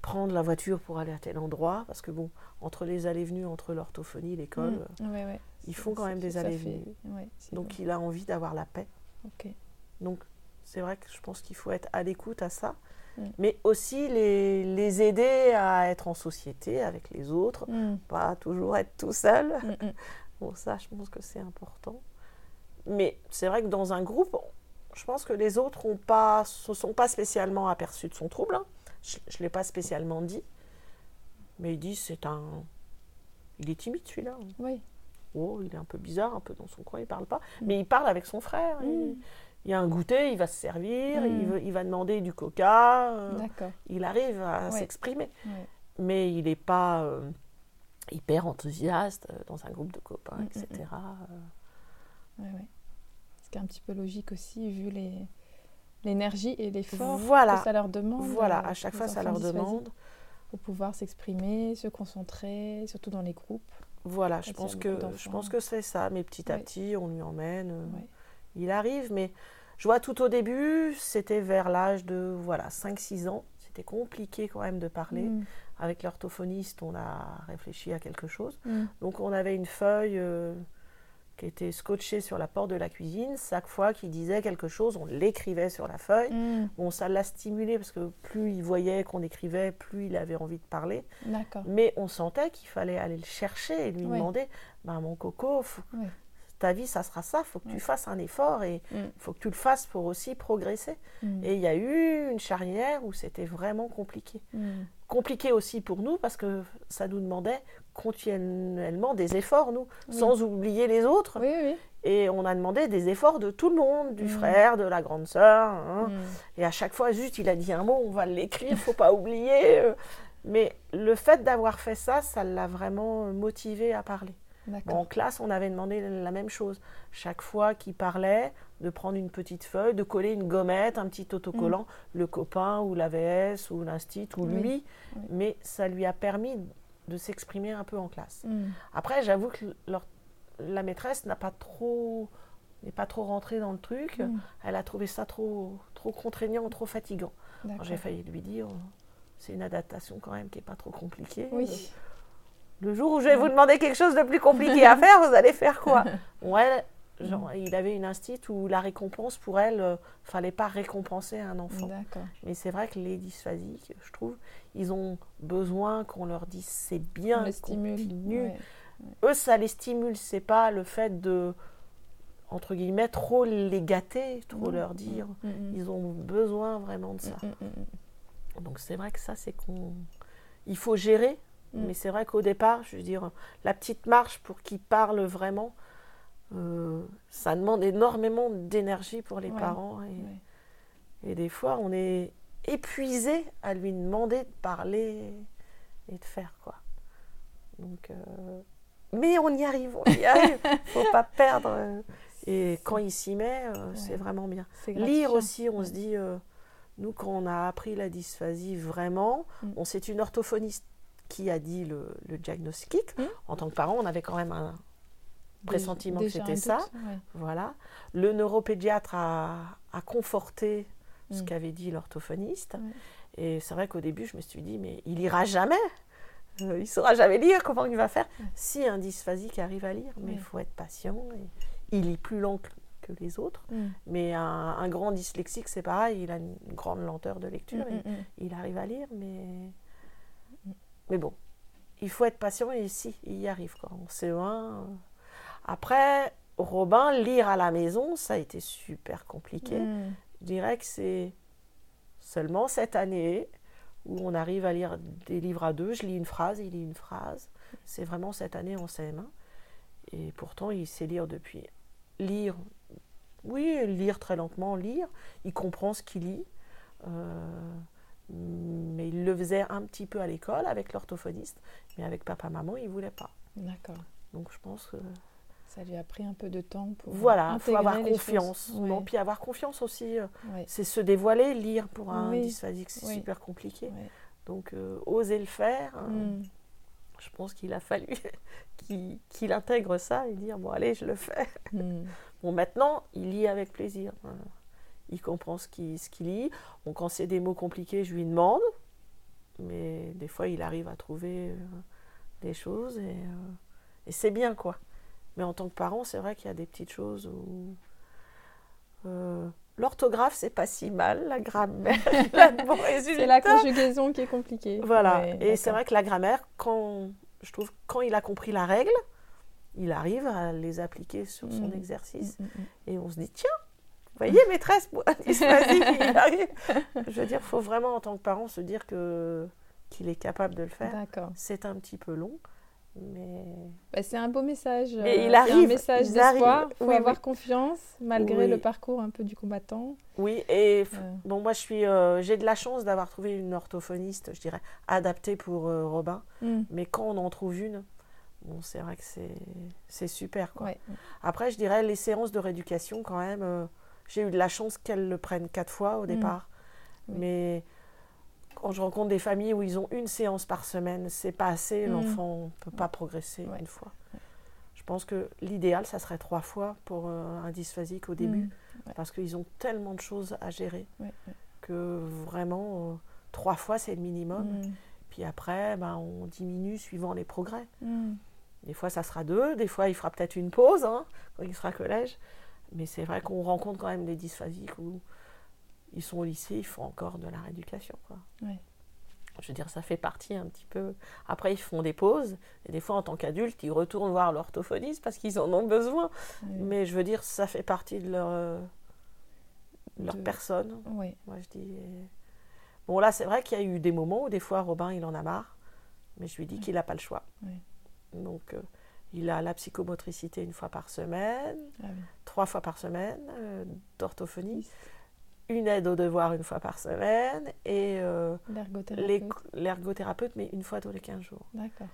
prendre la voiture pour aller à tel endroit, parce que bon, entre les allées-venues, entre l'orthophonie, l'école, ils font quand même des allées-venues. Donc il a envie d'avoir la paix. Donc c'est vrai que je pense qu'il faut être à l'écoute à ça, mais aussi les, les, aider à être en société avec les autres, pas toujours être tout seul. (laughs) bon, ça, je pense que c'est important. Mais c'est vrai que dans un groupe, je pense que les autres ne se sont pas spécialement aperçus de son trouble. Hein. Je ne l'ai pas spécialement dit. Mais ils disent c'est un. Il est timide celui-là. Oui. Oh, il est un peu bizarre, un peu dans son coin, il parle pas. Mm. Mais il parle avec son frère. Il, y a un goûter, il va se servir, il, mm. il, va demander du coca. Euh, il arrive à s'exprimer. Mais il n'est pas euh, hyper enthousiaste euh, dans un groupe de copains, mm, etc. Oui, oui. Ce qui est un petit peu logique aussi, vu les l'énergie et l'effort voilà. que ça leur demande. Voilà, à chaque fois, ça leur demande. Pour pouvoir s'exprimer, se concentrer, surtout dans les groupes. Voilà, je pense, que, je pense que c'est ça. Mais petit à petit, on lui emmène. Euh, il arrive, mais je vois tout au début, c'était vers l'âge de voilà 5-6 ans. C'était compliqué quand même de parler. Mm. avec l'orthophoniste, on a réfléchi à quelque chose. Mm. Donc on avait une feuille euh, qui était scotchée sur la porte de la cuisine. Chaque fois qu'il disait quelque chose, on l'écrivait sur la feuille. Mm. Bon, ça l'a stimulé parce que plus il voyait qu'on écrivait, plus il avait envie de parler. Mais on sentait qu'il fallait aller le chercher et lui demander bah, Mon coco, faut- ta vie, ça sera ça. faut que tu fasses un effort et Mm. faut que tu le fasses pour aussi progresser. Mm. Et il y a eu une charnière où c'était vraiment compliqué. Compliqué aussi pour nous parce que ça nous demandait continuellement des efforts, nous, Oui. sans oublier les autres. Oui, oui. Et on a demandé des efforts de tout le monde, du Mm. frère, de la grande sœur. hein. Mm. Et à chaque fois, juste, il a dit un mot, on va l'écrire, faut pas oublier. (laughs) Mais le fait d'avoir fait ça, ça l'a vraiment motivé à parler. Bon, en classe, on avait demandé la même chose. Chaque fois qu'il parlait, de prendre une petite feuille, de coller une gommette, un petit autocollant, le copain ou l'AVS ou l'instit ou Mm. Oui. lui. Oui. Mais ça lui a permis de s'exprimer un peu en classe. Mm. Après, j'avoue que leur- la maîtresse n'a pas trop n'est pas trop rentrée dans le truc. Mm. Elle a trouvé ça trop trop contraignant, trop fatigant. J'ai failli lui dire, c'est une adaptation quand même qui est pas trop compliquée. Oui. Le jour où je vais vous demander quelque chose de plus compliqué à (laughs) faire, vous allez faire quoi? (laughs) Ouais, genre, il avait une instit où la récompense pour elle, euh, fallait pas récompenser un enfant. Mais c'est vrai que les dysphasiques, je trouve, ils ont besoin qu'on leur dise c'est bien, les stimule. continue. Ouais. Eux, ça les stimule, c'est pas le fait de, entre guillemets, trop les gâter, trop Non. leur dire. Mm, mm. Ils ont besoin vraiment de ça. Mm, mm, mm. Donc c'est vrai que ça, c'est qu'on. Il faut gérer, Mm. mais c'est vrai qu'au départ, je veux dire, la petite marche pour qu'ils parlent vraiment, euh, ça demande énormément d'énergie pour les Ouais. parents. Et, Ouais. et des fois, on est épuisé à lui demander de parler et de faire, quoi. Donc. euh, Mais on y arrive, on y (laughs) arrive. faut pas perdre. euh, Et quand il s'y met, euh, c'est vraiment bien. Lire aussi, on se dit, nous, quand on a appris la dysphasie vraiment, Mm. bon, c'est une orthophoniste qui a dit le, le diagnostic. Mm. En tant que parent, on avait quand même un pressentiment que c'était ça. ouais. Voilà. Le neuropédiatre a, a conforté ce Mm. qu'avait dit l'orthophoniste. Et c'est vrai qu'au début, je me suis dit, mais il ira jamais. Euh, il saura jamais lire, comment il va faire. Si un dysphasique arrive à lire, mais il faut être patient. Et il lit plus lent que, les autres. Mm. Mais un, un grand dyslexique, c'est pareil, il a une grande lenteur de lecture. mm, mm. Il arrive à lire, mais. Mais bon, il faut être patient et si, il y arrive. Quoi. En CE1. euh. Après, Robin, lire à la maison, ça a été super compliqué. Mm. Je dirais que c'est seulement cette année où on arrive à lire des livres à deux. Je lis une phrase, il lit une phrase. C'est vraiment cette année en CM1. Et pourtant, il sait lire depuis. Lire, oui, lire très lentement, lire. Il comprend ce qu'il lit. Euh, mais il le faisait un petit peu à l'école avec l'orthophoniste. Mais avec papa-maman, il ne voulait pas. D'accord. Donc je pense que Ça lui a pris un peu de temps pour. voilà, il faut avoir confiance. choses. Non, Ouais, puis avoir confiance aussi. euh, ouais, c'est se dévoiler, lire pour un Oui. dysphasique, c'est Oui. super compliqué. ouais. Donc, euh, oser le faire, euh, Mm. je pense qu'il a fallu (laughs) qu'il intègre ça et dire bon, allez, je le fais. Mm. Bon, maintenant, il lit avec plaisir. Voilà. Il comprend ce qu'il lit. Bon, quand c'est des mots compliqués, je lui demande. Mais des fois, il arrive à trouver euh, des choses et, euh, et c'est bien, quoi. Mais en tant que parent, c'est vrai qu'il y a des petites choses où. euh, L'orthographe, c'est pas si mal. La grammaire, (laughs) C'est la conjugaison qui est compliquée. Voilà. Ouais, et c'est vrai que la grammaire, quand je trouve quand il a compris la règle, il arrive à les appliquer sur son Mm. exercice. Mm, mm, Et on se dit, tiens, voyez, maîtresse, (laughs) il arrive. Je veux dire, il faut vraiment, en tant que parent, se dire que qu'il est capable de le faire. D'accord. C'est un petit peu long, mais Bah, c'est un beau message. Mais euh, il c'est arrive, un message d'espoir. Il faut Oui, avoir oui. confiance malgré Oui. le parcours un peu du combattant. oui. Et Euh, bon, moi, je suis, euh, j'ai de la chance d'avoir trouvé une orthophoniste, je dirais, adaptée pour euh, Robin. mm, Mais quand on en trouve une, bon, c'est vrai que c'est c'est super, quoi. ouais. Après, je dirais les séances de rééducation, quand même, euh, j'ai eu de la chance qu'elles le prennent quatre fois au Mm. départ. Mais quand je rencontre des familles où ils ont une séance par semaine, c'est pas assez, Mm. l'enfant ne peut pas progresser Ouais. une fois. Je pense que l'idéal, ça serait trois fois pour euh, un dysphasique au début, Mm, ouais. parce qu'ils ont tellement de choses à gérer que vraiment, euh, trois fois, c'est le minimum. Puis après, ben, on diminue suivant les progrès. Des fois, ça sera deux. Des fois, il fera peut-être une pause hein, quand il sera collège. Mais c'est vrai qu'on rencontre quand même des dysphasiques où ils sont au lycée, ils font encore de la rééducation. Quoi. Ouais. Je veux dire, ça fait partie un petit peu. Après, ils font des pauses. Et des fois, en tant qu'adultes, ils retournent voir l'orthophoniste parce qu'ils en ont besoin. Ouais. Mais je veux dire, ça fait partie de leur, euh, leur De- personne. Ouais. Moi, je dis. et- Bon, là, c'est vrai qu'il y a eu des moments où, des fois, Robin, il en a marre. Mais je lui dis qu'il n'a pas le choix. Donc, euh, il a la psychomotricité une fois par semaine, Ah oui. trois fois par semaine euh, d'orthophonie, une aide aux devoirs une fois par semaine et euh, L'ergothérapeute. mais une fois tous les 15 jours. D'accord.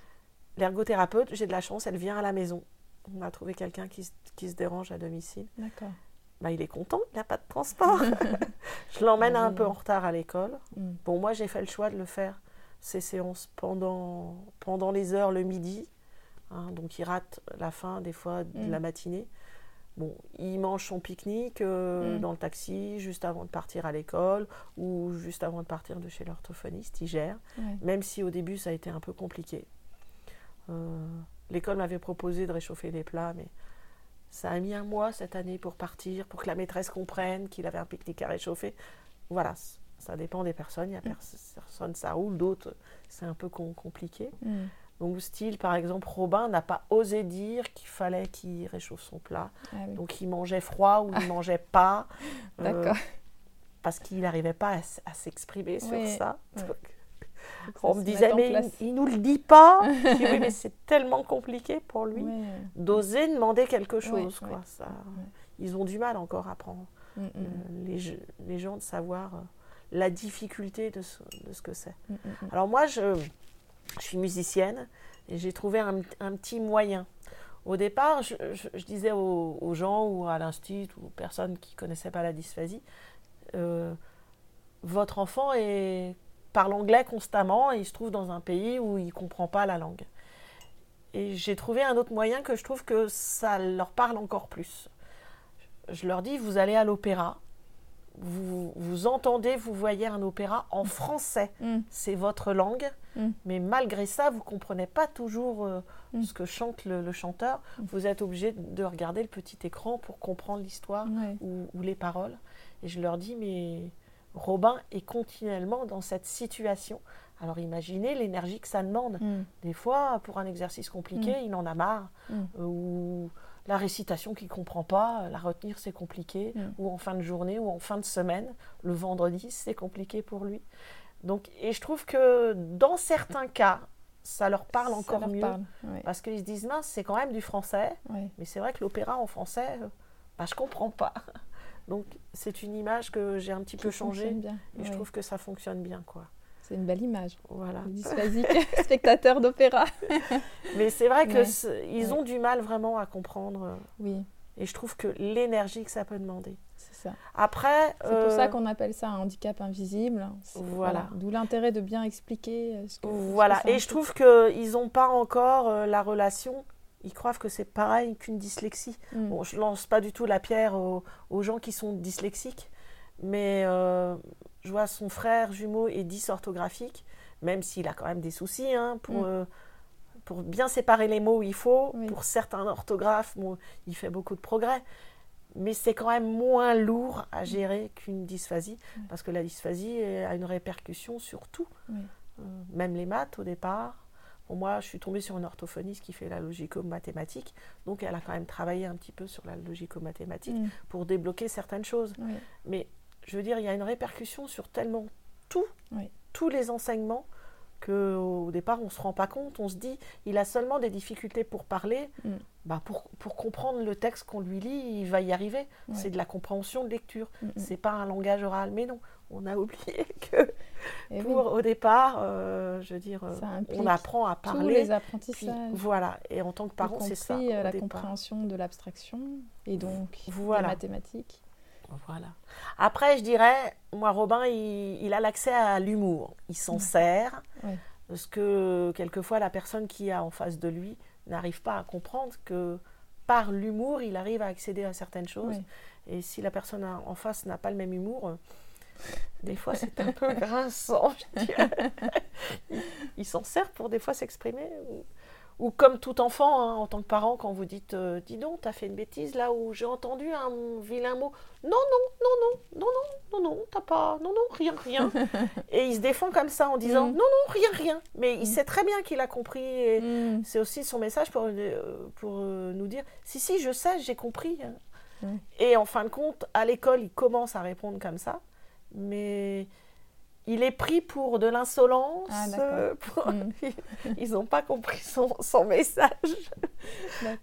L'ergothérapeute, j'ai de la chance, elle vient à la maison. On a trouvé quelqu'un qui, se- qui se dérange à domicile. D'accord. Bah, il est content, il n'a pas de transport. (laughs) je l'emmène un peu en retard à l'école. Mm. Bon, moi, j'ai fait le choix de le faire, ces séances, pendant, pendant les heures le midi. Hein, donc, il rate la fin, des fois, de Mm. la matinée. Bon, il mange son pique-nique euh, Mm. dans le taxi, juste avant de partir à l'école ou juste avant de partir de chez l'orthophoniste. Il gère, Ouais. même si au début, ça a été un peu compliqué. Euh, L'école m'avait proposé de réchauffer les plats, mais ça a mis un mois cette année pour partir, pour que la maîtresse comprenne qu'il avait un pique-nique à réchauffer. Voilà, ça dépend des personnes. Il y a pers- personnes, ça roule, d'autres, c'est un peu com- compliqué. Mm. Donc, style, par exemple, Robin n'a pas osé dire qu'il fallait qu'il réchauffe son plat. Ah oui. Donc, il mangeait froid ou il (laughs) mangeait pas. euh, D'accord. parce qu'il n'arrivait pas à, s'exprimer sur ça. Donc, on me disait, mais il, il nous le dit pas. (laughs) Je dis, oui, mais c'est tellement compliqué pour lui d'oser demander quelque chose. quoi. Ça. Ils ont du mal encore à prendre, Mm, mm, euh, les, gens, de savoir euh, la difficulté de ce, de ce que c'est. mm. Alors moi, je, je suis musicienne et j'ai trouvé un, petit moyen. Au départ, je, disais aux, gens ou à l'institut ou aux personnes qui ne connaissaient pas la dysphasie, euh, votre enfant parle anglais constamment et il se trouve dans un pays où il ne comprend pas la langue. Et j'ai trouvé un autre moyen que je trouve que ça leur parle encore plus. Je leur dis, vous allez à l'opéra, vous, vous entendez, vous voyez un opéra en français Mm. c'est votre langue, Mm. mais malgré ça, vous comprenez pas toujours euh, Mm. ce que chante le, le chanteur. Vous êtes obligé de regarder le petit écran pour comprendre l'histoire Ouais. ou, ou les paroles. Et je leur dis, mais Robin est continuellement dans cette situation. Alors imaginez l'énergie que ça demande. Des fois, pour un exercice compliqué, il en a marre. Euh, ou la récitation qu'il ne comprend pas, euh, la retenir, c'est compliqué. Mm. Ou en fin de journée, ou en fin de semaine, le vendredi, c'est compliqué pour lui. Donc, et je trouve que dans certains cas, ça leur parle Ça encore leur mieux. parle, ouais, Parce qu'ils se disent, mince, c'est quand même du français. ouais. Mais c'est vrai que l'opéra en français, euh, bah, je comprends pas. (laughs) Donc, c'est une image que j'ai un petit peu changée. bien. Et je trouve que ça fonctionne bien, quoi. C'est une belle image. Voilà. Dysphasique, (laughs) spectateur d'opéra. (laughs) Mais c'est vrai que Ouais. ont du mal vraiment à comprendre. euh, Oui, Et je trouve que l'énergie que ça peut demander. c'est ça. Après, C'est pour euh, ça qu'on appelle ça un handicap invisible. Voilà. D'où l'intérêt de bien expliquer euh, ce que. ce que voilà. Et je trouve qu'ils n'ont pas encore euh, la relation. Ils croient que c'est pareil qu'une dyslexie. Mm. Bon, je lance pas du tout la pierre aux, aux gens qui sont dyslexiques, mais euh, je vois son frère jumeau est dysorthographique, même s'il a quand même des soucis hein, pour, Mm. euh, pour bien séparer les mots où il faut. Oui. Pour certains orthographes, bon, il fait beaucoup de progrès. Mais c'est quand même moins lourd à gérer qu'une dysphasie, Mm. parce que la dysphasie a une répercussion sur tout. Euh, même les maths au départ. Bon, moi, je suis tombée sur une orthophoniste qui fait la logico-mathématique, donc elle a quand même travaillé un petit peu sur la logico-mathématique Mm. pour débloquer certaines choses. Mais je veux dire, il y a une répercussion sur tellement tout, Oui. tous les enseignements, qu'au départ, on ne se rend pas compte. On se dit, il a seulement des difficultés pour parler. Mm. Bah, pour, pour comprendre le texte qu'on lui lit, il va y arriver. C'est de la compréhension de lecture. Mm, mm. C'est pas un langage oral. Mais non, on a (laughs) oublié que Et oui, pour, au départ, euh, je veux dire, euh, on apprend à tous parler. les puis apprentissages. voilà. Et en tant que parent, c'est ça. euh, la départ. compréhension de l'abstraction et donc Voilà. des mathématiques. Voilà. Après, je dirais, moi, Robin, il, il a l'accès à l'humour. Il s'en sert. Parce que quelquefois, la personne qui a en face de lui n'arrive pas à comprendre que par l'humour, il arrive à accéder à certaines choses. Et si la personne en face n'a pas le même humour, Des fois, (laughs) c'est un peu grinçant. je il il s'en sert pour des fois s'exprimer. Ou, ou comme tout enfant, hein, en tant que parent, quand vous dites euh, Dis donc, t'as fait une bêtise là où j'ai entendu un vilain mot. Non, non, non, non, non, non, non, non, t'as pas. Non, non, rien, rien. (laughs) et il se défend comme ça en disant Mm. Non, non, rien, rien. Mais il Mm. sait très bien qu'il a compris. Et Mm. c'est aussi son message pour, euh, pour euh, nous dire Si, si, je sais, j'ai compris. Et en fin de compte, à l'école, il commence à répondre comme ça. Mais il est pris pour de l'insolence. Ah, euh, pour- Mm. (laughs) Ils n'ont pas compris son, son message.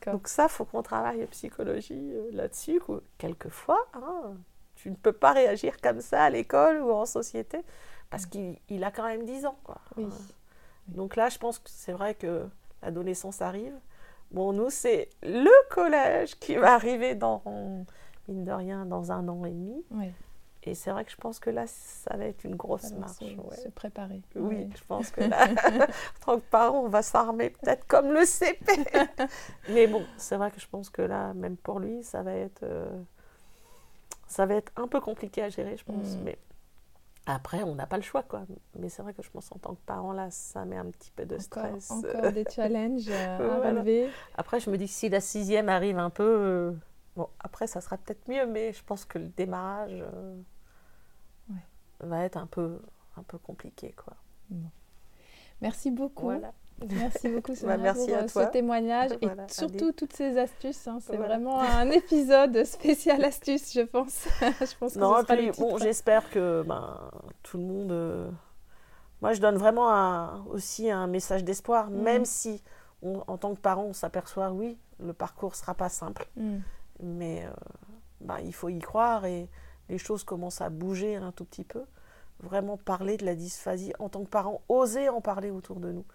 Donc ça, faut qu'on travaille en psychologie euh, là-dessus. Quelquefois, hein, tu ne peux pas réagir comme ça à l'école ou en société parce qu'il il a quand même 10 ans. Quoi. Oui. Donc là, je pense que c'est vrai que l'adolescence arrive. Bon, nous, c'est le collège qui va arriver dans, mine de rien, dans un an et demi. Oui. Et c'est vrai que je pense que là, ça va être une grosse Alors, marche. se, ouais. se préparer. Oui, Ouais. je pense que là, (laughs) en tant que parent, on va s'armer peut-être comme le CP. (laughs) Mais bon, c'est vrai que je pense que là, même pour lui, ça va être, euh, ça va être un peu compliqué à gérer, je pense. Mm. Mais après, on n'a pas le choix, quoi. Mais c'est vrai que je pense en tant que parent, là, ça met un petit peu de Encore, stress. encore des challenges euh, à Voilà. relever. Après, je me dis que si la sixième arrive un peu, euh, bon, après, ça sera peut-être mieux, mais je pense que le démarrage euh. Va être un peu, un peu compliqué, quoi. Merci beaucoup. Voilà. Merci beaucoup, (laughs) Bah, merci pour à euh, toi. ce témoignage Voilà, et surtout toutes ces astuces. hein. C'est Voilà. vraiment un (laughs) épisode spécial astuces, je pense. (laughs) je pense que Non, puis, bon, j'espère que ben, tout le monde. euh, Moi, je donne vraiment un- aussi un message d'espoir, Mhm. même si, on- en tant que parent, on s'aperçoit, oui, le parcours sera pas simple, Mm. mais euh, ben, il faut y croire et les choses commencent à bouger un tout petit peu. Vraiment parler de la dysphasie en tant que parent, oser en parler autour de nous,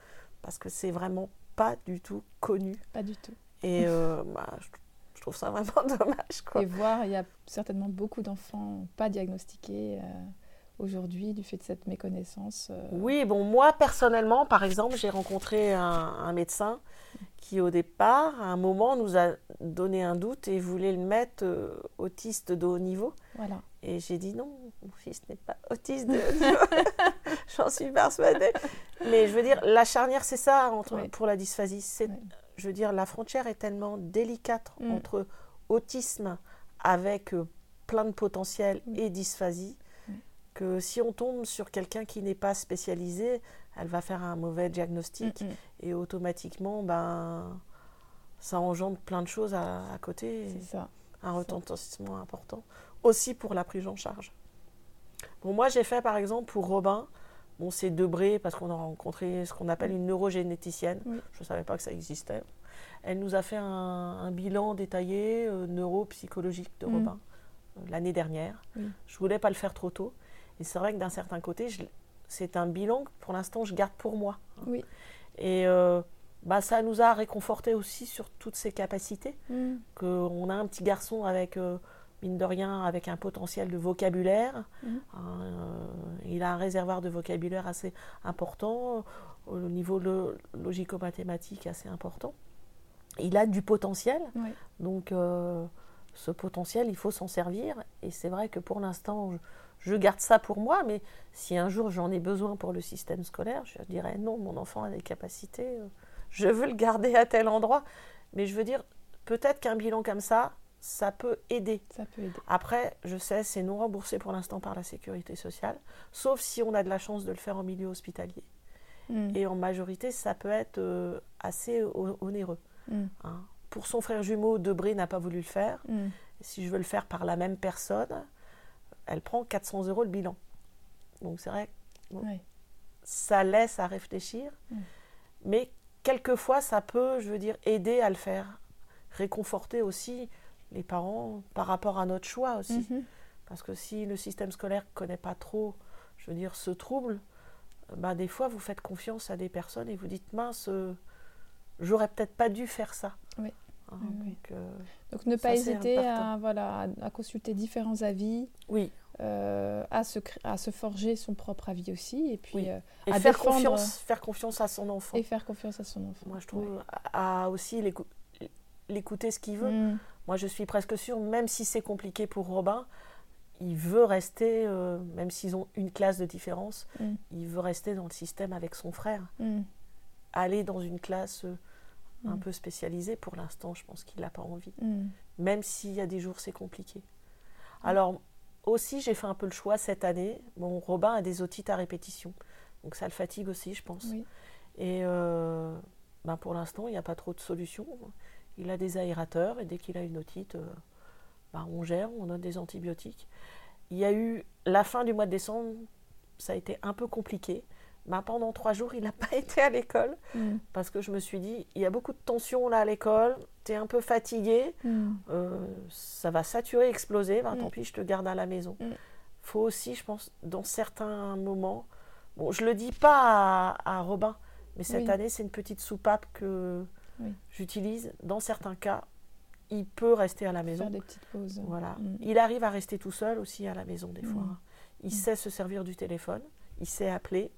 parce que c'est vraiment pas du tout connu. Pas du tout. Et euh, (laughs) bah, je, je trouve ça vraiment (laughs) dommage. Quoi. Et voir, il y a certainement beaucoup d'enfants pas diagnostiqués euh, aujourd'hui du fait de cette méconnaissance. euh, Oui, bon, moi personnellement, par exemple, j'ai rencontré un, un médecin qui, au départ, à un moment, nous a donné un doute et voulait le mettre euh, autiste de haut niveau. Voilà. Et j'ai dit non, mon fils n'est pas autiste de haut niveau. (laughs) J'en suis persuadée. Mais je veux dire, la charnière, c'est ça entre, pour la dysphasie. C'est. Je veux dire, la frontière est tellement délicate Mm. entre autisme avec euh, plein de potentiel Mm. et dysphasie. Que si on tombe sur quelqu'un qui n'est pas spécialisé, elle va faire un mauvais diagnostic Mm, mm. et automatiquement, ben, ça engendre plein de choses à, à côté, C'est ça. un retentissement important, aussi pour la prise en charge. Bon, moi, j'ai fait par exemple pour Robin, bon, c'est Debré parce qu'on a rencontré ce qu'on appelle une neurogénéticienne. Oui. Je ne savais pas que ça existait. Elle nous a fait un, un bilan détaillé euh, neuropsychologique de Mm. Robin euh, l'année dernière. Oui. Je voulais pas le faire trop tôt. Et c'est vrai que d'un certain côté, c'est un bilan que pour l'instant je garde pour moi. Oui. Et euh, bah, ça nous a réconforté aussi sur toutes ses capacités. Mm. Qu'on a un petit garçon avec, euh, mine de rien, avec un potentiel de vocabulaire. Mhm. Euh, il a un réservoir de vocabulaire assez important, au niveau lo- logico-mathématique assez important. Il a du potentiel, donc ce potentiel, il faut s'en servir. Et c'est vrai que pour l'instant, je, garde ça pour moi, mais si un jour j'en ai besoin pour le système scolaire, je dirais non, mon enfant a des capacités, euh, je veux le garder à tel endroit. Mais je veux dire, peut-être qu'un bilan comme ça, ça peut aider. Ça peut aider. Après, je sais, c'est non remboursé pour l'instant par la sécurité sociale, sauf si on a de la chance de le faire en milieu hospitalier. Mm. Et en majorité, ça peut être euh, assez onéreux. Mm. hein. Pour son frère jumeau, Debré n'a pas voulu le faire. Mm. Si je veux le faire par la même personne, elle prend 400 euros le bilan. Donc c'est vrai, ça laisse à réfléchir. Mm. Mais quelquefois, ça peut, je veux dire, aider à le faire. Réconforter aussi les parents par rapport à notre choix aussi. Mhm. Parce que si le système scolaire ne connaît pas trop, je veux dire, ce trouble, bah, des fois, vous faites confiance à des personnes et vous dites, mince, euh, j'aurais peut-être pas dû faire ça. Oui. Hein, Oui, oui. donc, euh, Donc ne pas hésiter à, voilà, à consulter différents avis, oui. Euh, à, se, cré- à se forger son propre avis aussi, et puis Oui. euh, Et à faire, défendre- confiance, faire confiance à son enfant. et faire confiance à son enfant. Moi, je trouve, Ouais. à, aussi l'écou- l'écouter ce qu'il veut. Mm. Moi, je suis presque sûre, même si c'est compliqué pour Robin, il veut rester, euh, même s'ils ont une classe de différence, Mm. il veut rester dans le système avec son frère. Mm. Aller dans une classe euh, un peu spécialisée, pour l'instant, je pense qu'il n'a pas envie. Même s'il y a des jours, c'est compliqué. Alors, aussi, j'ai fait un peu le choix cette année. Bon, Robin a des otites à répétition. Donc, ça le fatigue aussi, je pense. Oui. Et euh, ben, pour l'instant, il n'y a pas trop de solutions. Il a des aérateurs et dès qu'il a une otite, euh, ben, on gère, on donne des antibiotiques. Il y a eu la fin du mois de décembre, ça a été un peu compliqué. Ben, pendant trois jours, il n'a pas (laughs) été à l'école Mm. parce que je me suis dit, il y a beaucoup de tension là à l'école, tu es un peu fatigué, Mm. euh, ça va saturer, exploser, Mm. tant pis, je te garde à la maison. Mm. faut aussi, je pense, dans certains moments, bon, je le dis pas à, à Robin, mais cette Oui. année, c'est une petite soupape que Oui. j'utilise. Dans certains cas, il peut rester à la maison. Faire des petites pauses. Voilà. Mm. Il arrive à rester tout seul aussi à la maison des fois. Mm. Il Mm. sait se servir du téléphone, il sait appeler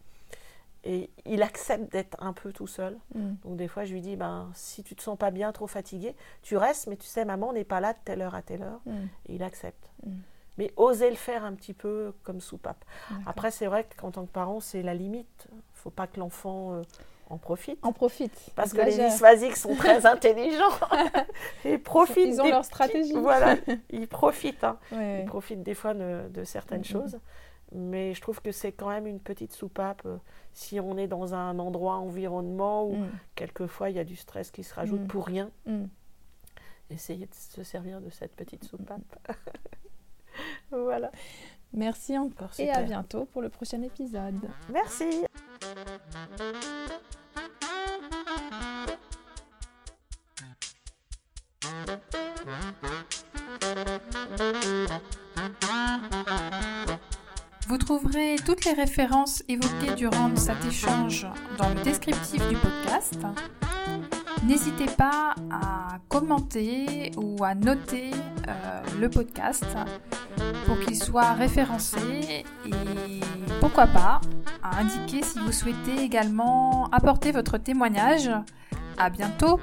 et il accepte d'être un peu tout seul. Mm. Donc des fois, je lui dis, ben, si tu te sens pas bien, trop fatigué, tu restes, mais tu sais, maman n'est pas là de telle heure à telle heure. Mm. Et il accepte. Mm. Mais oser le faire un petit peu comme soupape. Après, c'est vrai qu'en tant que parent, c'est la limite. faut pas que l'enfant euh, en profite. En profite. Parce que les dysphasiques sont très (laughs) intelligents. (laughs) Ils profitent. Ils ont leur petits- stratégie. Voilà, (laughs) ils profitent. hein. Ouais. Ils profitent des fois de, de certaines choses. Mais je trouve que c'est quand même une petite soupape. euh, Si on est dans un endroit, environnement où Mm. quelquefois il y a du stress qui se rajoute Mhm. pour rien, Mm. essayez de se servir de cette petite soupape. (laughs) voilà. Merci encore et à bientôt pour le prochain épisode. Merci. Vous trouverez toutes les références évoquées durant cet échange dans le descriptif du podcast. N'hésitez pas à commenter ou à noter euh, le podcast pour qu'il soit référencé et pourquoi pas à indiquer si vous souhaitez également apporter votre témoignage. À bientôt